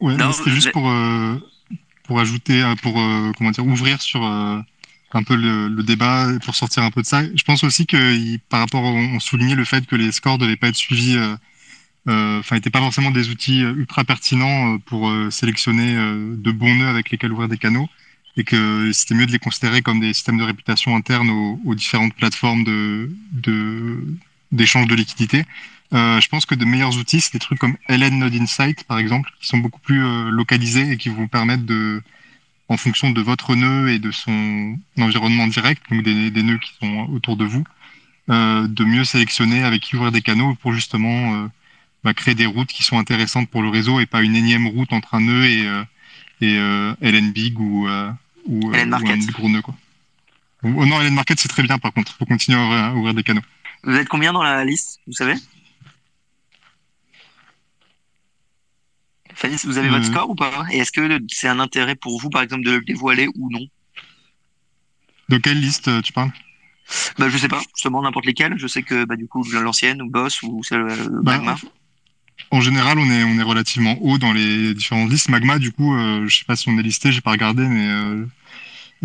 Ouais, c'était juste pour, euh, pour ajouter, euh, pour euh, comment dire, ouvrir sur un peu le, le, débat pour sortir un peu de ça. Je pense aussi que par rapport, on soulignait le fait que les scores devaient pas être suivis, enfin, n'étaient pas forcément des outils ultra pertinents pour sélectionner de bons nœuds avec lesquels ouvrir des canaux et que c'était mieux de les considérer comme des systèmes de réputation internes aux, aux différentes plateformes de d'échange de, liquidités. Euh, je pense que de meilleurs outils, c'est des trucs comme LN Node Insight, par exemple, qui sont beaucoup plus euh, localisés et qui vont permettre de, en fonction de votre nœud et de son environnement direct, donc des, des nœuds qui sont autour de vous, euh, de mieux sélectionner avec qui ouvrir des canaux pour justement bah, créer des routes qui sont intéressantes pour le réseau et pas une énième route entre un nœud et, et LN Big ou, ou, LN Market. ou un gros nœud. Quoi. Oh, non, LN Market, c'est très bien par contre. Il faut continuer à ouvrir, à ouvrir des canaux. Vous êtes combien dans la liste, vous savez? Fanny, vous avez votre score ou pas? Et est-ce que c'est un intérêt pour vous, par exemple, de le dévoiler ou non? De quelle liste euh, tu parles? Bah, Je sais pas, justement, n'importe lesquelles. Je sais que bah, du coup, l'ancienne ou Boss ou celle euh, bah, Magma. En général, on est, on est relativement haut dans les différentes listes. Magma, du coup, euh, je sais pas si on est listé, j'ai pas regardé, mais euh,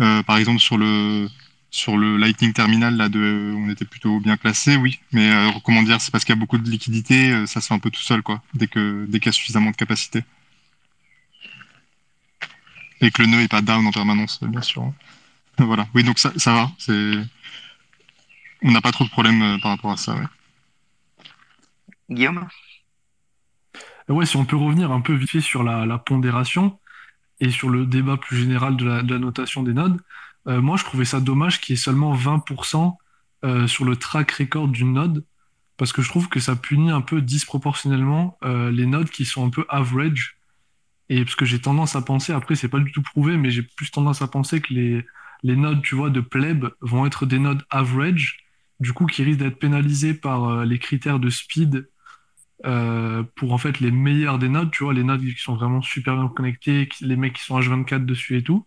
euh, par exemple sur le sur le Lightning Terminal, là, de, on était plutôt bien classé, oui. Mais euh, comment dire, c'est parce qu'il y a beaucoup de liquidité, euh, ça se fait un peu tout seul, quoi, dès que dès qu'il y a suffisamment de capacité. Et que le nœud est pas down en permanence, bien sûr. Voilà. Oui, donc ça, ça va. On n'a pas trop de problèmes euh, par rapport à ça. Ouais. Guillaume? Ouais, si on peut revenir un peu vite fait sur la, la pondération et sur le débat plus général de la, de la notation des nodes. Euh, moi, je trouvais ça dommage qu'il y ait seulement 20% euh, sur le track record d'une node, parce que je trouve que ça punit un peu disproportionnellement euh, les nodes qui sont un peu average. Et parce que j'ai tendance à penser, après, c'est pas du tout prouvé, mais j'ai plus tendance à penser que les, les nodes, tu vois, de pleb vont être des nodes average, du coup, qui risquent d'être pénalisés par les critères de speed pour en fait les meilleurs des nodes, tu vois, les nodes qui sont vraiment super bien connectés, les mecs qui sont H24 dessus et tout.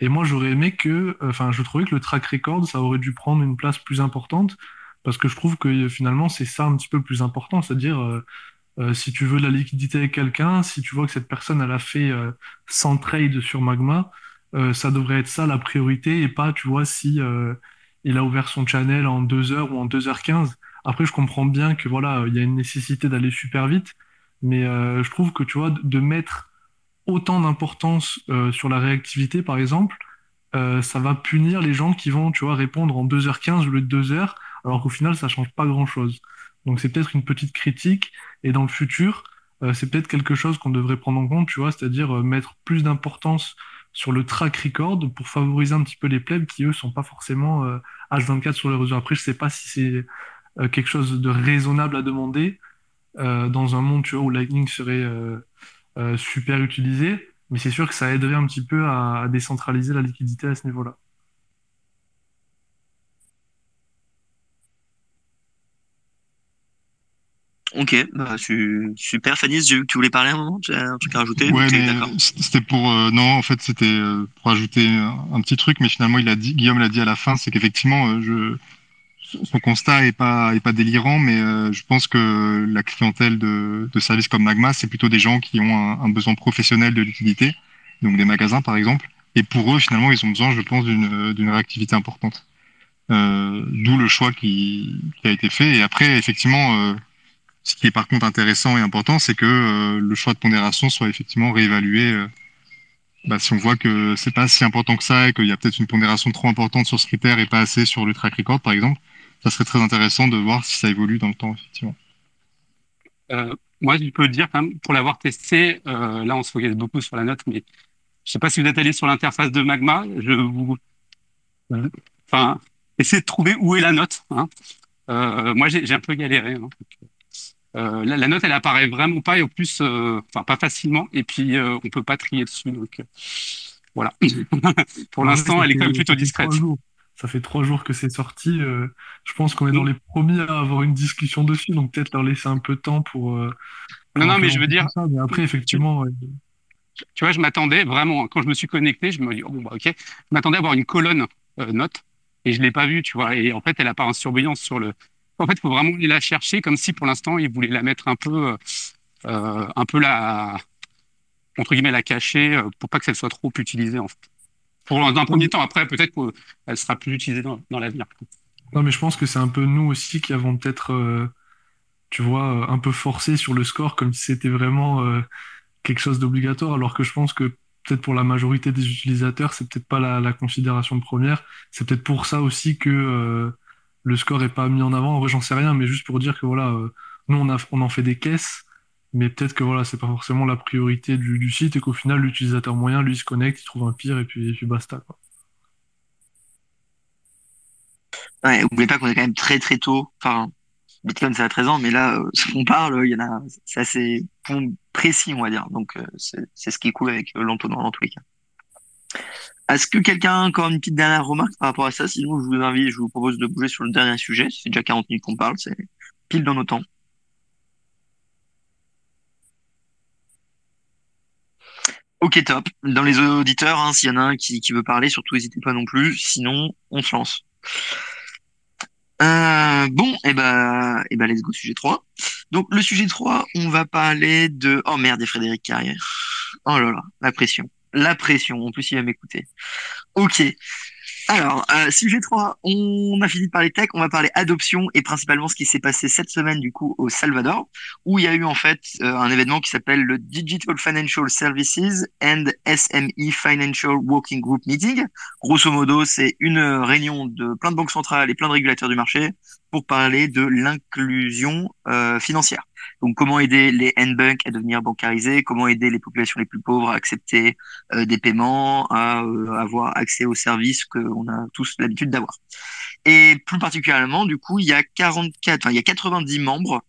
Et moi, j'aurais aimé que, enfin, je trouvais que le track record, ça aurait dû prendre une place plus importante, parce que je trouve que finalement, c'est ça un petit peu plus important, c'est-à-dire, euh, euh, si tu veux de la liquidité avec quelqu'un, si tu vois que cette personne, elle a fait euh, 100 trades sur Magma, euh, ça devrait être ça la priorité, et pas, tu vois, si euh, il a ouvert son channel en 2 heures ou en 2h15. Après, je comprends bien que voilà, il y a une nécessité d'aller super vite, mais euh, je trouve que, tu vois, de mettre autant d'importance euh, sur la réactivité, par exemple, euh, ça va punir les gens qui vont, tu vois, répondre en 2h15 au lieu de 2h, alors qu'au final, ça change pas grand-chose. Donc c'est peut-être une petite critique, et dans le futur, euh, c'est peut-être quelque chose qu'on devrait prendre en compte, tu vois, c'est-à-dire mettre plus d'importance sur le track record pour favoriser un petit peu les plebs qui, eux, sont pas forcément H24 sur les réseaux. Après, je sais pas si c'est quelque chose de raisonnable à demander dans un monde, où Lightning serait euh, super utilisé, mais c'est sûr que ça aiderait un petit peu à, à décentraliser la liquidité à ce niveau-là. Ok, bah, super. Fanny, j'ai vu que tu voulais parler un moment, tu as un truc à rajouter? Ouais, c'était pour euh, non, en fait, c'était euh, pour ajouter un, un, petit truc, mais finalement, il a dit, Guillaume l'a dit à la fin, c'est qu'effectivement, euh, je son constat est pas est pas délirant, mais euh, je pense que la clientèle de, de services comme Magma, c'est plutôt des gens qui ont un, un, besoin professionnel de liquidité, donc des magasins par exemple. Et pour eux, finalement, ils ont besoin, je pense, d'une d'une réactivité importante. Euh, D'où le choix qui, qui, a été fait. Et après, effectivement, euh, ce qui est par contre intéressant et important, c'est que euh, le choix de pondération soit effectivement réévalué. Euh, bah, si on voit que c'est pas si important que ça et qu'il y a peut-être une pondération trop importante sur ce critère et pas assez sur le track record, par exemple, ça serait très intéressant de voir si ça évolue dans le temps, effectivement. Euh, moi, je peux dire, quand même, pour l'avoir testé, euh, là, on se focalise beaucoup sur la note, mais je sais pas si vous êtes allé sur l'interface de Magma, je vous, enfin, essayez de trouver où est la note. Hein. Euh, moi, j'ai un peu galéré. Hein. Euh, la, la, note, elle apparaît vraiment pas et au plus, euh, enfin, pas facilement, et puis euh, on peut pas trier dessus. Donc voilà. pour l'instant, elle est quand même plutôt discrète ça fait trois jours que c'est sorti. Euh, je pense qu'on est dans les premiers à avoir une discussion dessus, donc peut-être leur laisser un peu de temps pour. Euh, non, non, mais je veux dire. Ça, mais après, effectivement. Ouais. Tu vois, je m'attendais vraiment, quand je me suis connecté, je me dis, oh, bon, bah, ok, je m'attendais à avoir une colonne euh, note et je l'ai pas vue, tu vois. Et en fait, elle apparaît en surveillance sur le. En fait, il faut vraiment aller la chercher comme si pour l'instant, ils voulaient la mettre un peu, euh, un peu la. entre guillemets la cacher pour pas que ça soit trop utilisée en fait. Pour dans un premier temps, après peut-être qu'elle sera plus utilisée dans, dans l'avenir. Non, mais je pense que c'est un peu nous aussi qui avons peut-être, tu vois, un peu forcé sur le score comme si c'était vraiment quelque chose d'obligatoire, alors que je pense que peut-être pour la majorité des utilisateurs, c'est peut-être pas la, considération première. C'est peut-être pour ça aussi que euh, le score est pas mis en avant. En vrai, j'en sais rien, mais juste pour dire que voilà, euh, nous on, a, on en fait des caisses, mais peut-être que voilà, c'est pas forcément la priorité du, site et qu'au final, l'utilisateur moyen, lui, se connecte, il trouve un pire et puis, basta. Quoi. Oubliez pas qu'on est quand même très très tôt. Enfin, Bitcoin, c'est à 13 ans, mais là, euh, ce qu'on parle, il y en a, c'est assez précis, on va dire. Donc, euh, c'est ce qui est cool avec euh, l'entonnoir dans tous les cas. Est-ce que quelqu'un a encore une petite dernière remarque par rapport à ça? Sinon, je vous invite, je vous propose de bouger sur le dernier sujet. C'est déjà 40 minutes qu'on parle, c'est pile dans nos temps. Ok, top. Dans les auditeurs, hein, s'il y en a un qui, veut parler, surtout n'hésitez pas non plus. Sinon, on se lance. Euh, bon, et eh ben, et ben, let's go sujet 3. Donc, le sujet 3, on va parler de, oh merde, Frédéric Carrière. Oh là là, la pression. La pression. En plus, il va m'écouter. Ok. Alors, euh, sujet 3, on a fini de parler tech, on va parler adoption et principalement ce qui s'est passé cette semaine du coup au Salvador, où il y a eu en fait euh, un événement qui s'appelle le Digital Financial Services and SME Financial Working Group Meeting. Grosso modo, c'est une réunion de plein de banques centrales et plein de régulateurs du marché pour parler de l'inclusion euh, financière. Donc, comment aider les N-banks à devenir bancarisés, comment aider les populations les plus pauvres à accepter euh, des paiements, à euh, avoir accès aux services qu'on a tous l'habitude d'avoir? Et plus particulièrement, du coup, il y a 44, enfin, il y a 90 membres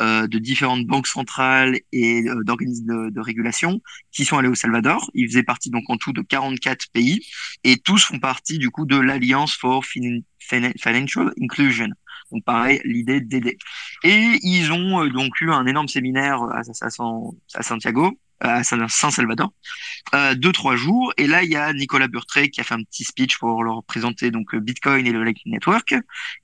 euh, de différentes banques centrales et d'organismes de, régulation qui sont allés au Salvador. Ils faisaient partie donc en tout de 44 pays et tous font partie du coup de l'Alliance for Financial Inclusion. Donc pareil, l'idée d'aider. Et ils ont euh, donc eu un énorme séminaire à, à Santiago à Saint-Salvador, euh, deux trois jours. Et là, il y a Nicolas Burtré qui a fait un petit speech pour leur présenter donc Bitcoin et le Lightning Network.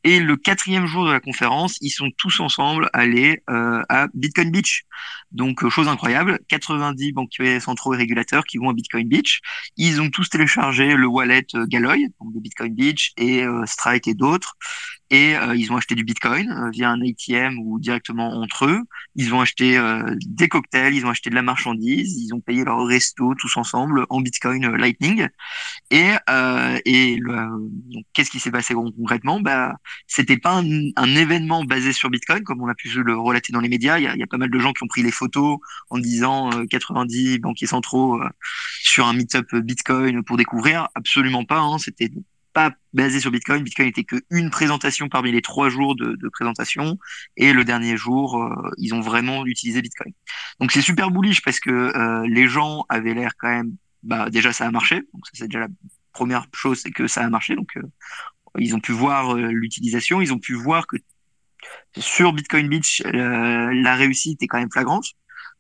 Et le quatrième jour de la conférence, ils sont tous ensemble allés euh, à Bitcoin Beach. Donc euh, chose incroyable, 90 banquiers centraux et régulateurs qui vont à Bitcoin Beach. Ils ont tous téléchargé le wallet euh, Galoy, donc de Bitcoin Beach et euh, Strike et d'autres et euh, ils ont acheté du Bitcoin euh, via un ATM ou directement entre eux. Ils ont acheté euh, des cocktails, ils ont acheté de la marchandise, ils ont payé leur resto tous ensemble en Bitcoin Lightning. Et, et qu'est-ce qui s'est passé concrètement? Bah, c'était pas un, événement basé sur Bitcoin comme on a pu le relater dans les médias. Il y a, pas mal de gens qui ont pris les photos en disant 90 banquiers centraux sur un meetup Bitcoin pour découvrir. Absolument pas. Hein. C'était pas basé sur Bitcoin. Bitcoin n'était qu'une présentation parmi les trois jours de, présentation. Et le dernier jour, euh, ils ont vraiment utilisé Bitcoin. Donc c'est super bullish parce que euh, les gens avaient l'air quand même, bah déjà ça a marché. Donc ça c'est déjà la première chose, c'est que ça a marché. Donc euh, ils ont pu voir l'utilisation, ils ont pu voir que sur Bitcoin Beach, la réussite est quand même flagrante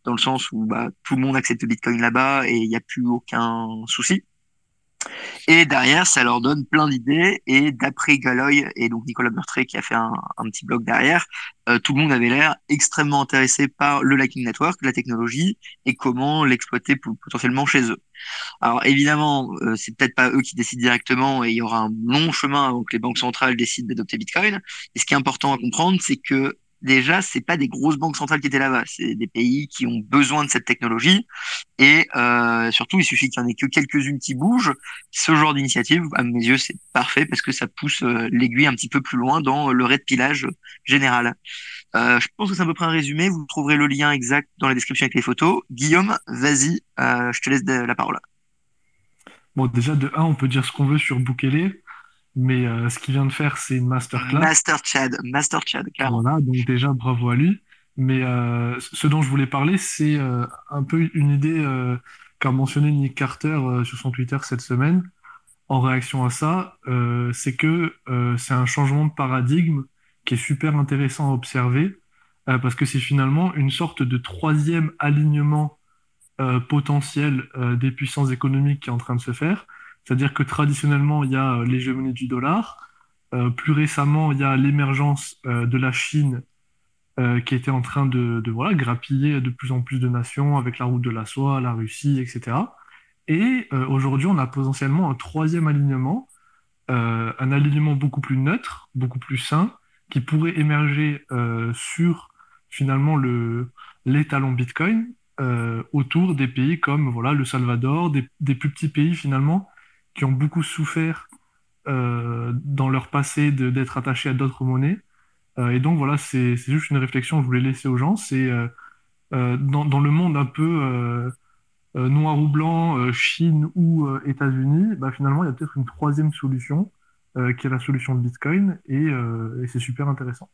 dans le sens où bah, tout le monde accepte Bitcoin là-bas et il n'y a plus aucun souci. Et derrière, ça leur donne plein d'idées. Et d'après Galoy et donc Nicolas Bertré qui a fait un, petit blog derrière, euh, tout le monde avait l'air extrêmement intéressé par le Lightning Network, la technologie et comment l'exploiter potentiellement chez eux. Alors évidemment, euh, c'est peut-être pas eux qui décident directement et il y aura un long chemin avant que les banques centrales décident d'adopter Bitcoin. Et ce qui est important à comprendre, c'est que déjà, c'est pas des grosses banques centrales qui étaient là-bas, c'est des pays qui ont besoin de cette technologie. Et euh, surtout, il suffit qu'il n'y en ait que quelques-unes qui bougent. Ce genre d'initiative, à mes yeux, c'est parfait parce que ça pousse euh, l'aiguille un petit peu plus loin dans le pilage général. Euh, je pense que c'est à peu près un résumé. Vous trouverez le lien exact dans la description avec les photos. Guillaume, vas-y, je te laisse la parole. Bon, déjà, de 1, on peut dire ce qu'on veut sur Bukele. Mais euh, ce qu'il vient de faire, c'est une masterclass. Master Chad, Master Chad, clairement. Voilà, donc déjà, bravo à lui. Mais euh, ce dont je voulais parler, c'est euh, un peu une idée qu'a mentionné Nick Carter sur son Twitter cette semaine. En réaction à ça, c'est que c'est un changement de paradigme qui est super intéressant à observer, parce que c'est finalement une sorte de troisième alignement potentiel des puissances économiques qui est en train de se faire. C'est-à-dire que traditionnellement, il y a euh, l'hégémonie du dollar. Euh, plus récemment, il y a l'émergence euh, de la Chine qui était en train de, voilà, grappiller de plus en plus de nations avec la route de la soie, la Russie, etc. Et aujourd'hui, on a potentiellement un troisième alignement, un alignement beaucoup plus neutre, beaucoup plus sain, qui pourrait émerger sur finalement le, l'étalon Bitcoin autour des pays comme voilà, le Salvador, des, plus petits pays finalement qui ont beaucoup souffert euh, dans leur passé d'être attachés à d'autres monnaies. Euh, et donc voilà, c'est juste une réflexion que je voulais laisser aux gens. C'est dans, dans, le monde un peu noir ou blanc, Chine ou États-Unis, bah, finalement il y a peut-être une troisième solution qui est la solution de Bitcoin et c'est super intéressant.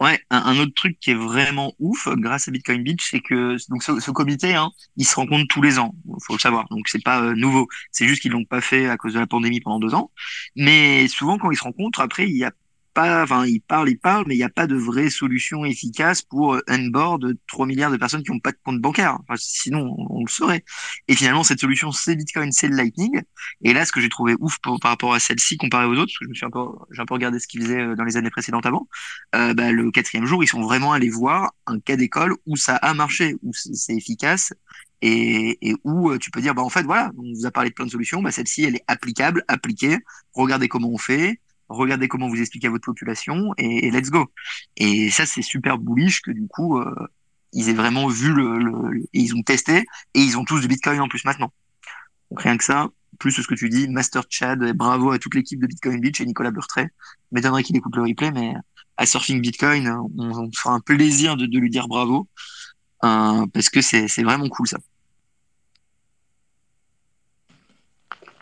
Ouais, un, autre truc qui est vraiment ouf grâce à Bitcoin Beach, c'est que donc ce, comité, hein, il se rencontre tous les ans, faut le savoir. Donc c'est pas euh, nouveau, c'est juste qu'ils l'ont pas fait à cause de la pandémie pendant deux ans. Mais souvent quand ils se rencontrent, après il y a pas, enfin, ils parlent, ils parlent, mais il n'y a pas de vraie solution efficace pour onboard euh, 3 milliards de personnes qui n'ont pas de compte bancaire. Sinon, on, le saurait. Et finalement, cette solution, c'est Bitcoin, c'est le Lightning. Et là, ce que j'ai trouvé ouf par rapport à celle-ci comparé aux autres, parce que je me suis un peu, j'ai un peu regardé ce qu'ils faisaient euh, dans les années précédentes avant, euh, bah, le quatrième jour, ils sont vraiment allés voir un cas d'école où ça a marché, où c'est efficace et, et, où tu peux dire bah en fait voilà on vous a parlé de plein de solutions bah celle-ci elle est applicable appliquée regardez comment on fait regardez comment vous expliquez à votre population et, let's go. Et ça, c'est super bullish que du coup, euh, ils aient vraiment vu le, le, et ils ont testé et ils ont tous du Bitcoin en plus maintenant. Donc rien que ça, plus ce que tu dis, Master Chad, bravo à toute l'équipe de Bitcoin Beach et Nicolas Burtray. M'étonnerait qu'il écoute le replay, mais à Surfing Bitcoin, on, on fera un plaisir de, de lui dire bravo euh, parce que c'est vraiment cool ça.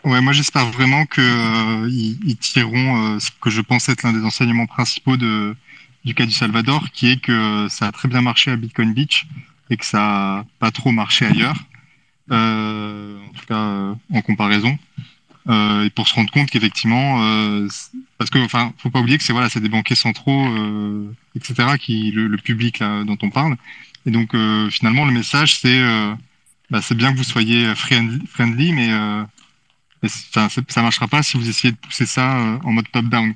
Ouais, moi j'espère vraiment qu'ils euh, ils tireront euh, ce que je pense être l'un des enseignements principaux de, du cas du Salvador, qui est que ça a très bien marché à Bitcoin Beach et que ça n'a pas trop marché ailleurs, euh, en tout cas euh, en comparaison. et pour se rendre compte qu'effectivement, parce que enfin, faut pas oublier que c'est voilà, c'est des banquiers centraux, etc., qui le, le, public là dont on parle. Et donc finalement le message c'est bah, c'est bien que vous soyez friendly, friendly mais ça, ça marchera pas si vous essayez de pousser ça euh, en mode top-down.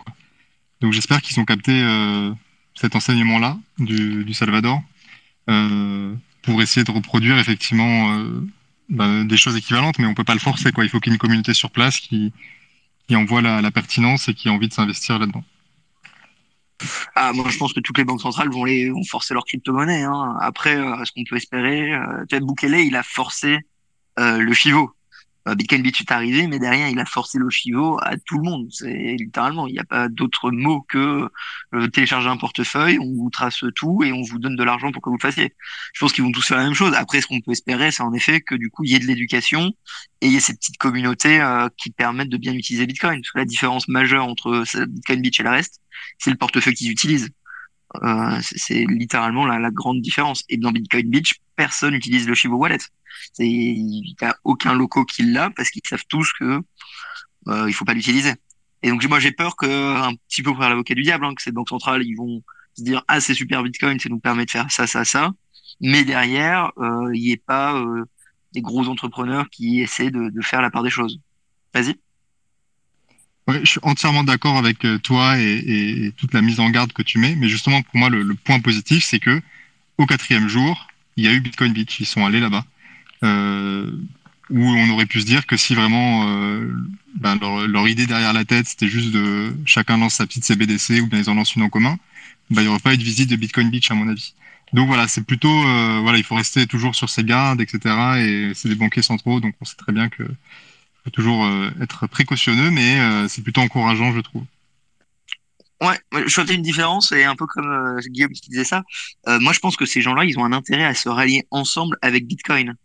Donc j'espère qu'ils ont capté euh, cet enseignement-là du, Salvador euh, pour essayer de reproduire effectivement bah, des choses équivalentes, mais on peut pas le forcer. Il faut qu'il y ait une communauté sur place qui, qui en la, pertinence et qui a envie de s'investir là-dedans. Ah, moi, je pense que toutes les banques centrales vont, forcer leur crypto-monnaie. Hein. Après, euh, ce qu'on peut espérer, euh, il a forcé le Chivo. Euh, Bitcoin Beach est arrivé, mais derrière, il a forcé le chivo à tout le monde. C'est littéralement, il n'y a pas d'autre mot que euh, télécharger un portefeuille, on vous trace tout et on vous donne de l'argent pour que vous le fassiez. Je pense qu'ils vont tous faire la même chose. Après, ce qu'on peut espérer, c'est en effet que du coup, il y ait de l'éducation et il y ait ces petites communautés euh, qui permettent de bien utiliser Bitcoin. Parce que la différence majeure entre Bitcoin Beach et le reste, c'est le portefeuille qu'ils utilisent. C'est littéralement la, la, grande différence. Et dans Bitcoin Beach, personne n'utilise le Chivo Wallet. Il n'y a aucun loco qui l'a parce qu'ils savent tous que euh, il faut pas l'utiliser. Et donc moi j'ai peur que un petit peu pour faire l'avocat du diable, hein, que ces banques centrales ils vont se dire ah c'est super Bitcoin, ça nous permet de faire ça ça ça, mais derrière euh, il n'y ait pas euh, des gros entrepreneurs qui essaient de, faire la part des choses. Vas-y. Je suis entièrement d'accord avec euh, toi et, toute la mise en garde que tu mets, mais justement pour moi le, le point positif c'est que au quatrième jour il y a eu Bitcoin Beach, ils sont allés là-bas euh, où on aurait pu se dire que si vraiment euh, ben leur, idée derrière la tête c'était juste de chacun lance sa petite CBDC ou bien ils en lancent une en commun, ben, il n'y aurait pas eu de visite de Bitcoin Beach à mon avis. Donc voilà, c'est plutôt euh, voilà, il faut rester toujours sur ses gardes, etc. Et c'est des banquiers centraux, donc on sait très bien que faut toujours être précautionneux, mais c'est plutôt encourageant, je trouve. Ouais, je sentais une différence et un peu comme Guillaume qui disait ça. Moi, je pense que ces gens-là, ils ont un intérêt à se rallier ensemble avec Bitcoin.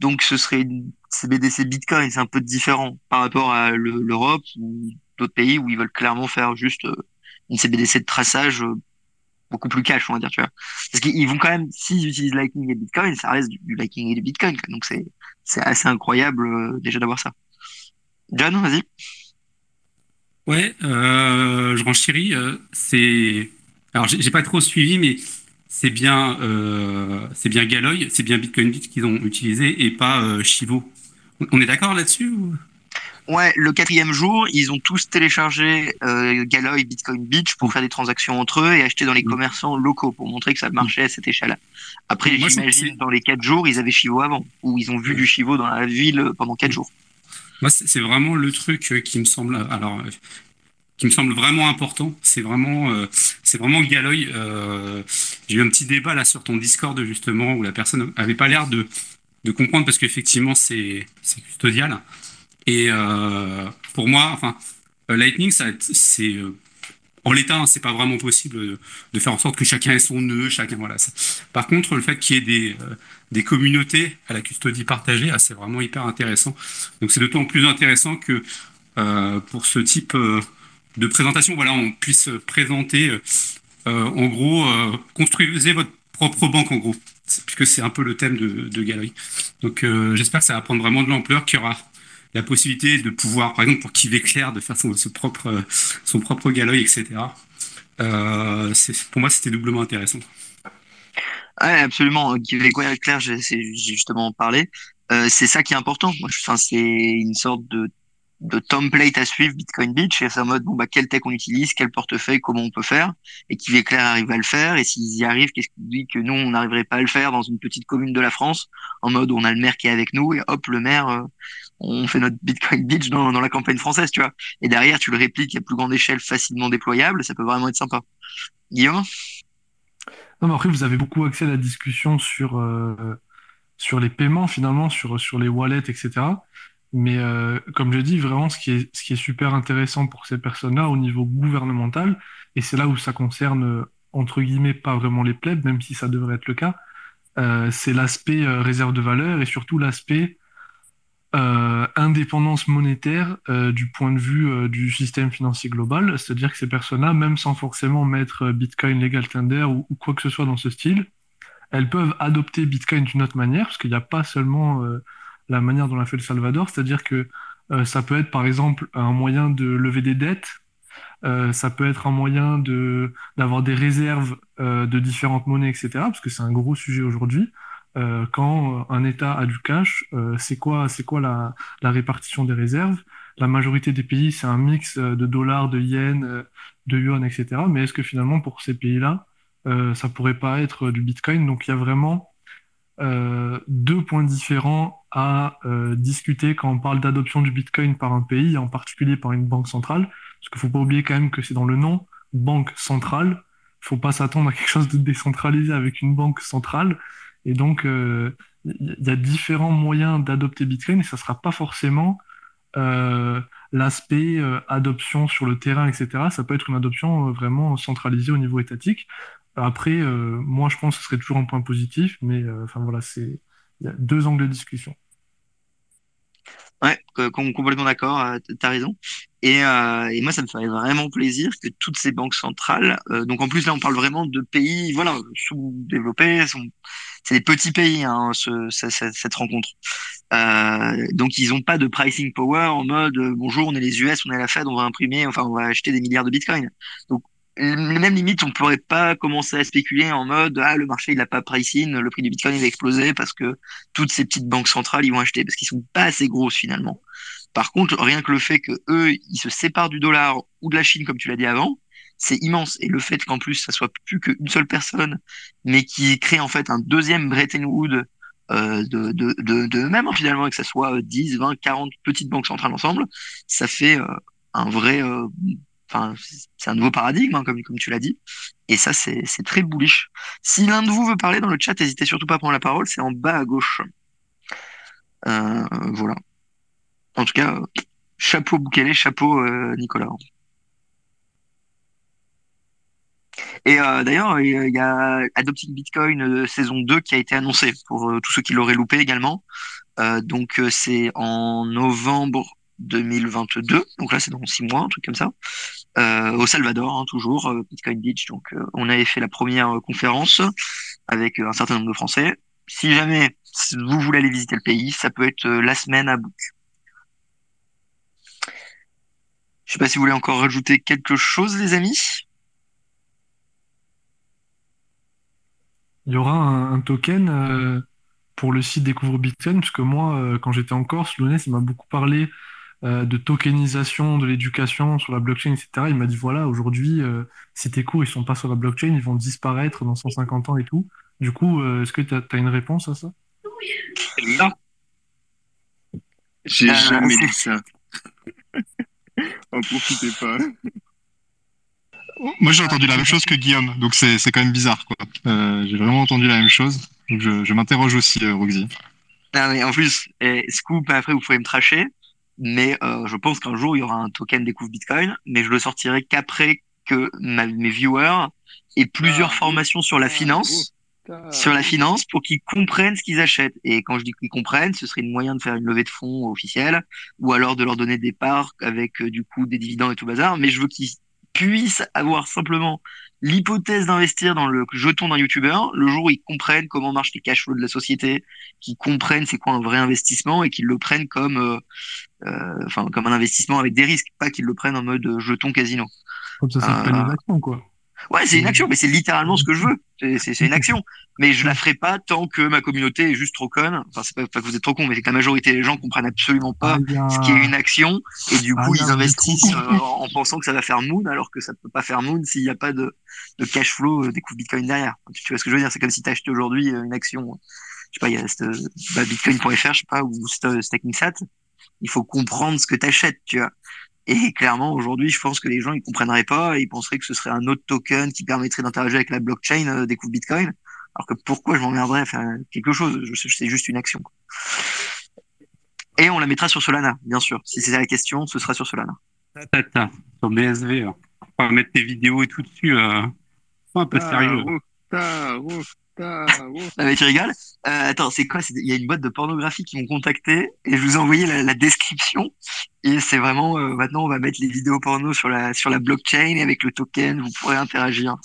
Donc, ce serait une CBDC Bitcoin, c'est un peu différent par rapport à l'Europe ou d'autres pays où ils veulent clairement faire juste euh, une CBDC de traçage euh, beaucoup plus cash, on va dire, tu vois. Parce qu'ils vont quand même, s'ils utilisent Lightning et Bitcoin, ça reste du, Lightning et du Bitcoin. Donc, c'est assez incroyable euh, déjà d'avoir ça. John, vas-y. Ouais, euh, je renchéris. Euh, c'est alors j'ai pas trop suivi, mais c'est bien, euh, c'est bien Galoy, c'est bien Bitcoin Beach qu'ils ont utilisé et pas euh, Chivo. On est d'accord là-dessus ou... Ouais, le quatrième jour, ils ont tous téléchargé euh, Galoy Bitcoin Beach pour faire des transactions entre eux et acheter dans les mm. commerçants locaux pour montrer que ça marchait à cette échelle-là. Après, j'imagine dans les quatre jours, ils avaient Chivo avant, ou ils ont vu du Chivo dans la ville pendant quatre jours. Moi, c'est vraiment le truc euh, qui me semble, alors, euh, qui me semble vraiment important. C'est vraiment, euh, c'est vraiment Galoy. Euh, J'ai eu un petit débat là sur ton Discord justement où la personne avait pas l'air de, de comprendre parce qu'effectivement c'est custodial. Et euh, pour moi, enfin, Lightning, c'est en l'état, hein, c'est pas vraiment possible de faire en sorte que chacun ait son nœud, chacun voilà. Par contre, le fait qu'il y ait des des communautés à la custodie partagée, ah, c'est vraiment hyper intéressant. Donc c'est d'autant plus intéressant que pour ce type de présentation, voilà, on puisse présenter, euh, en gros, construisez votre propre banque en gros, puisque c'est un peu le thème de, de. Donc j'espère que ça va prendre vraiment de l'ampleur, qu'il y aura la possibilité de pouvoir, par exemple, pour qui clair, de faire son, propre, son propre galerie, etc. pour moi, c'était doublement intéressant. Ouais, absolument. Qui quoi clair, j'ai justement parlé. Euh, c'est ça qui est important. Enfin, c'est une sorte de, de template à suivre Bitcoin Beach. Et c'est en mode, bon, bah, quel tech on utilise, quel portefeuille, comment on peut faire. Et qui clair arrive à le faire. Et s'ils y arrivent, qu'est-ce qui dit que nous, on n'arriverait pas à le faire dans une petite commune de la France, en mode, on a le maire qui est avec nous, et hop, le maire, euh, on fait notre Bitcoin Beach dans, dans la campagne française, tu vois. Et derrière, tu le répliques à plus grande échelle, facilement déployable. Ça peut vraiment être sympa. Guillaume? Non, mais après, vous avez beaucoup accès à la discussion sur, euh, sur les paiements, finalement, sur, sur les wallets, etc. Mais euh, comme je dis, vraiment, ce qui est, super intéressant pour ces personnes-là au niveau gouvernemental, et c'est là où ça concerne, entre guillemets, pas vraiment les plebs, même si ça devrait être le cas, euh, c'est l'aspect réserve de valeur et surtout l'aspect euh, indépendance monétaire euh, du point de vue euh, du système financier global, c'est-à-dire que ces personnes-là, même sans forcément mettre Bitcoin Legal Tender ou, quoi que ce soit dans ce style, elles peuvent adopter Bitcoin d'une autre manière, parce qu'il n'y a pas seulement la manière dont l'a fait le Salvador, c'est-à-dire que ça peut être par exemple un moyen de lever des dettes, ça peut être un moyen de d'avoir des réserves de différentes monnaies, etc., parce que c'est un gros sujet aujourd'hui. Euh, quand un État a du cash, euh, c'est quoi, c'est quoi la, la, répartition des réserves? La majorité des pays, c'est un mix euh, de dollars, de yens, de yuan, etc. Mais est-ce que finalement, pour ces pays-là, ça pourrait pas être du Bitcoin? Donc il y a vraiment deux points différents à discuter quand on parle d'adoption du Bitcoin par un pays, en particulier par une banque centrale. Parce qu'il faut pas oublier quand même que c'est dans le nom, banque centrale. Il faut pas s'attendre à quelque chose de décentralisé avec une banque centrale. Et donc, euh, il y a différents moyens d'adopter Bitcoin et ça sera pas forcément euh, l'aspect euh, adoption sur le terrain, etc. Ça peut être une adoption vraiment centralisée au niveau étatique. Après, moi, je pense que ce serait toujours un point positif, mais enfin voilà, c'est il y a deux angles de discussion. Ouais, complètement d'accord, tu as raison. Et, moi, ça me ferait vraiment plaisir que toutes ces banques centrales, donc en plus là, on parle vraiment de pays, voilà, sous-développés, c'est des petits pays hein, ce, cette rencontre. Euh, donc ils n'ont pas de pricing power en mode euh, bonjour on est les US on est la Fed on va imprimer enfin on va acheter des milliards de Bitcoin. Donc les mêmes limites on pourrait pas commencer à spéculer en mode ah le marché il a pas pricing le prix du Bitcoin il va exploser parce que toutes ces petites banques centrales ils vont acheter parce qu'ils sont pas assez grosses finalement. Par contre rien que le fait que eux ils se séparent du dollar ou de la Chine comme tu l'as dit avant c'est immense. Et le fait qu'en plus, ça soit plus qu'une seule personne, mais qui crée en fait un deuxième Bretton Woods euh, de, de, de, de même hein, finalement, et que ça soit 10, 20, 40 petites banques centrales ensemble, ça fait euh, un vrai... Euh, c'est un nouveau paradigme, hein, comme, tu l'as dit. Et ça, c'est très bullish. Si l'un de vous veut parler dans le chat, n'hésitez surtout pas à prendre la parole, c'est en bas à gauche. Euh, voilà. En tout cas, chapeau Boukele, chapeau Nicolas. Et euh, d'ailleurs, il y a Adopting Bitcoin euh, saison 2 qui a été annoncé pour euh, tous ceux qui l'auraient loupé également. donc c'est en novembre 2022, donc là c'est dans six mois, un truc comme ça, au Salvador hein, toujours, Bitcoin Beach. Donc on avait fait la première conférence avec un certain nombre de Français. Si jamais vous voulez aller visiter le pays, ça peut être la semaine à Book. Je sais pas si vous voulez encore rajouter quelque chose, les amis. il y aura un, token euh, pour le site Découvre Bitcoin, parce que moi, euh, quand j'étais en Corse, Lounès, il m'a beaucoup parlé de tokenisation de l'éducation sur la blockchain, etc. Il m'a dit, voilà, aujourd'hui, si tes cours, ils sont pas sur la blockchain, ils vont disparaître dans 150 ans et tout. Du coup, est-ce que tu as, une réponse à ça? Non. J'ai jamais dit ça. En profitez pas. Moi, j'ai entendu la même chose que Guillaume, donc c'est quand même bizarre, quoi. Euh, j'ai vraiment entendu la même chose, donc je, je m'interroge aussi, euh, Roxy. Non, mais en plus, eh, Scoop, après, vous pouvez me tracher, mais euh, je pense qu'un jour, il y aura un token découvre Bitcoin, mais je le sortirai qu'après que mes viewers aient plusieurs ah, formations sur la ah, finance, sur la finance, pour qu'ils comprennent ce qu'ils achètent. Et quand je dis qu'ils comprennent, ce serait une moyen de faire une levée de fonds officielle, ou alors de leur donner des parts avec, du coup, des dividendes et tout bazar, mais je veux qu'ils puissent avoir simplement l'hypothèse d'investir dans le jeton d'un youtubeur le jour où ils comprennent comment marchent les cash flows de la société, qu'ils comprennent c'est quoi un vrai investissement et qu'ils le prennent comme, euh, euh, enfin, comme un investissement avec des risques, pas qu'ils le prennent en mode jeton casino. Comme ça, euh, une quoi. Ouais, c'est une action, mais c'est littéralement ce que je veux. C'est une action. Mais je la ferai pas tant que ma communauté est juste trop conne. Enfin, c'est pas, pas, que vous êtes trop con, mais c'est que la majorité des gens comprennent absolument pas ah, ce qui est une action. Et du coup, ah, ils investissent euh, en pensant que ça va faire moon, alors que ça peut pas faire moon s'il n'y a pas de, de cash flow euh, des coups Bitcoin derrière. Tu, vois ce que je veux dire? C'est comme si tu acheté aujourd'hui euh, une action. Je sais pas, il y a bah, bitcoin.fr, je sais pas, ou StackingSat. Il faut comprendre ce que tu achètes, tu vois. Et clairement, aujourd'hui, je pense que les gens ils comprendraient pas et ils penseraient que ce serait un autre token qui permettrait d'interagir avec la blockchain euh, des coups Bitcoin. Alors que pourquoi je m'emmerderais à faire quelque chose? C'est juste une action. Et on la mettra sur Solana, bien sûr. Si c'est la question, ce sera sur Solana. Tata, sur BSV. Hein. On va mettre tes vidéos et tout dessus. Euh, un peu sérieux. Ah mais tu rigoles euh, Attends, c'est quoi Il y a une boîte de pornographie qui m'ont contacté et je vous ai envoyé la, description. Et c'est vraiment, euh, maintenant, on va mettre les vidéos porno sur la, sur la blockchain et avec le token, vous pourrez interagir.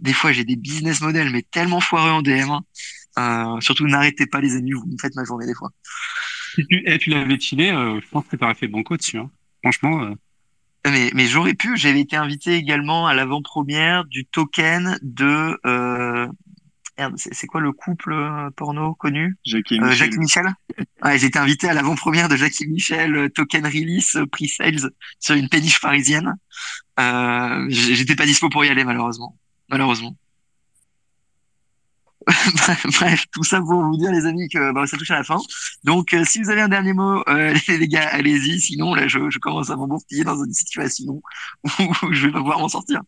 Des fois, j'ai des business models, mais tellement foireux en DM. Hein. Euh, surtout, n'arrêtez pas, les amis, vous me faites ma journée des fois. Si tu, eh, tu l'avais chillé, je pense que tu aurais fait banco dessus. Hein. Franchement. Mais, mais j'aurais pu, j'avais été invité également à l'avant-première du token de c'est quoi le couple euh, porno connu? Jackie et euh, Michel. Jackie Michel. Ouais, j'ai été invité à l'avant-première de Jackie Michel, euh, token release, pre-sales sur une péniche parisienne. Euh, J'étais pas dispo pour y aller malheureusement. Malheureusement. Bref, tout ça pour vous dire les amis que bah, ça touche à la fin. Donc si vous avez un dernier mot, les, gars, allez-y. Sinon là, je, je commence à m'embourtiller dans une situation où je vais pas pouvoir m'en sortir.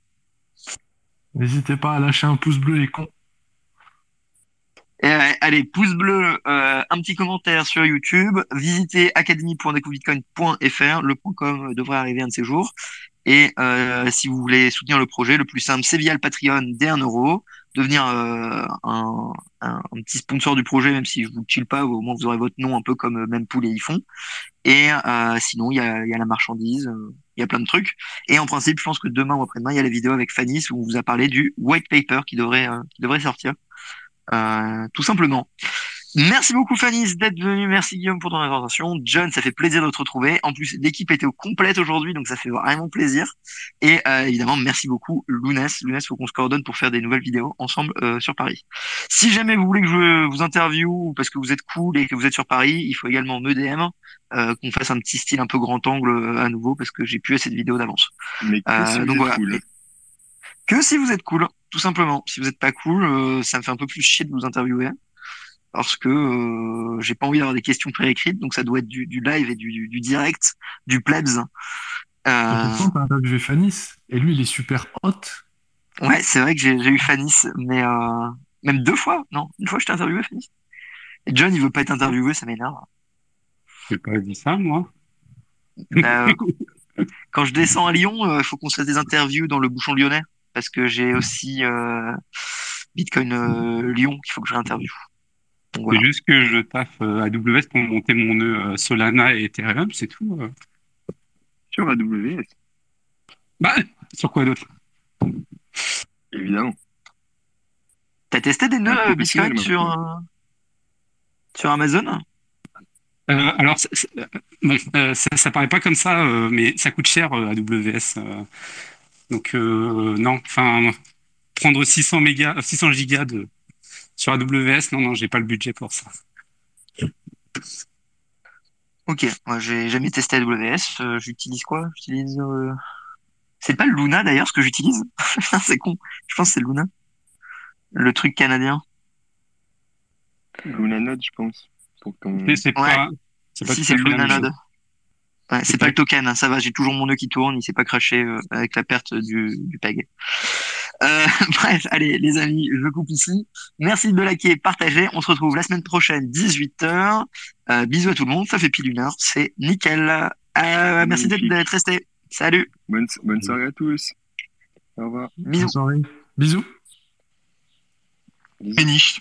N'hésitez pas à lâcher un pouce bleu et con. Euh, allez, pouce bleu, euh, un petit commentaire sur YouTube. Visitez academy.decoubitcoin.fr. Le .com devrait arriver un de ces jours. Et euh, si vous voulez soutenir le projet, le plus simple, c'est via le Patreon dès 1 euro. Devenir un, un, un, petit sponsor du projet, même si je vous chill pas, au moins vous aurez votre nom un peu comme Mempool et Yfon. Et sinon, il y a, y a la marchandise, il y a plein de trucs. Et en principe, je pense que demain ou après-demain, il y a la vidéo avec Fanny où on vous a parlé du white paper qui devrait, qui devrait sortir. Euh, tout simplement. Merci beaucoup Fanny d'être venu. Merci Guillaume pour ton intervention. John, ça fait plaisir de te retrouver. En plus, l'équipe était au complète aujourd'hui, donc ça fait vraiment plaisir. Et euh, évidemment, merci beaucoup Lounès. Lounès, faut qu'on se coordonne pour faire des nouvelles vidéos ensemble euh, sur Paris. Si jamais vous voulez que je vous interviewe parce que vous êtes cool et que vous êtes sur Paris, il faut également me DM. Euh, qu'on fasse un petit style un peu grand angle à nouveau parce que j'ai plus cette vidéo d'avance. Mais donc voilà. Que si vous êtes cool tout simplement. Si vous n'êtes pas cool, euh, ça me fait un peu plus chier de vous interviewer parce que euh, j'ai pas envie d'avoir des questions préécrites, donc ça doit être du, live et du, direct, du plebs. Euh... T'as interviewé Fanis et lui il est super hot. Ouais, c'est vrai que j'ai eu Fanis, mais euh, même deux fois, non, une fois je t'ai interviewé Fanis. Et John il veut pas être interviewé, ça m'énerve. J'ai pas dit ça moi. Bah, quand je descends à Lyon, il faut qu'on se fasse des interviews dans le bouchon lyonnais parce que j'ai aussi euh, Bitcoin euh, Lyon qu'il faut que je réinterviewe. C'est juste que je taffe euh, AWS pour monter mon nœud Solana et Ethereum, c'est tout. Sur AWS Bah, sur quoi d'autre? Évidemment. T'as testé des nœuds Bitcoin sur, sur Amazon? Alors, ça, ça, paraît pas comme ça, mais ça coûte cher AWS. Donc euh, non, enfin prendre 600 mégas, 600 gigas de sur AWS, non non, j'ai pas le budget pour ça. Ok, moi j'ai jamais testé AWS. Euh, j'utilise quoi? J'utilise. Euh... C'est pas le Luna d'ailleurs ce que j'utilise. c'est con. Je pense que c'est Luna. Le truc canadien. Luna Node, je pense. Pour ton... C'est pas. C'est pas si c'est le Luna Node. Ouais, c'est pas, le token, hein, ça va, j'ai toujours mon nœud qui tourne, il s'est pas craché euh, avec la perte du, du PEG. Euh, bref, allez les amis, je coupe ici. Merci de liker, partager. On se retrouve la semaine prochaine, 18h. Euh, bisous à tout le monde, ça fait pile une heure, c'est nickel. Euh, merci d'être resté. Salut. Bonne, bonne soirée à tous. Au revoir. Bisous. Bisous. Finish.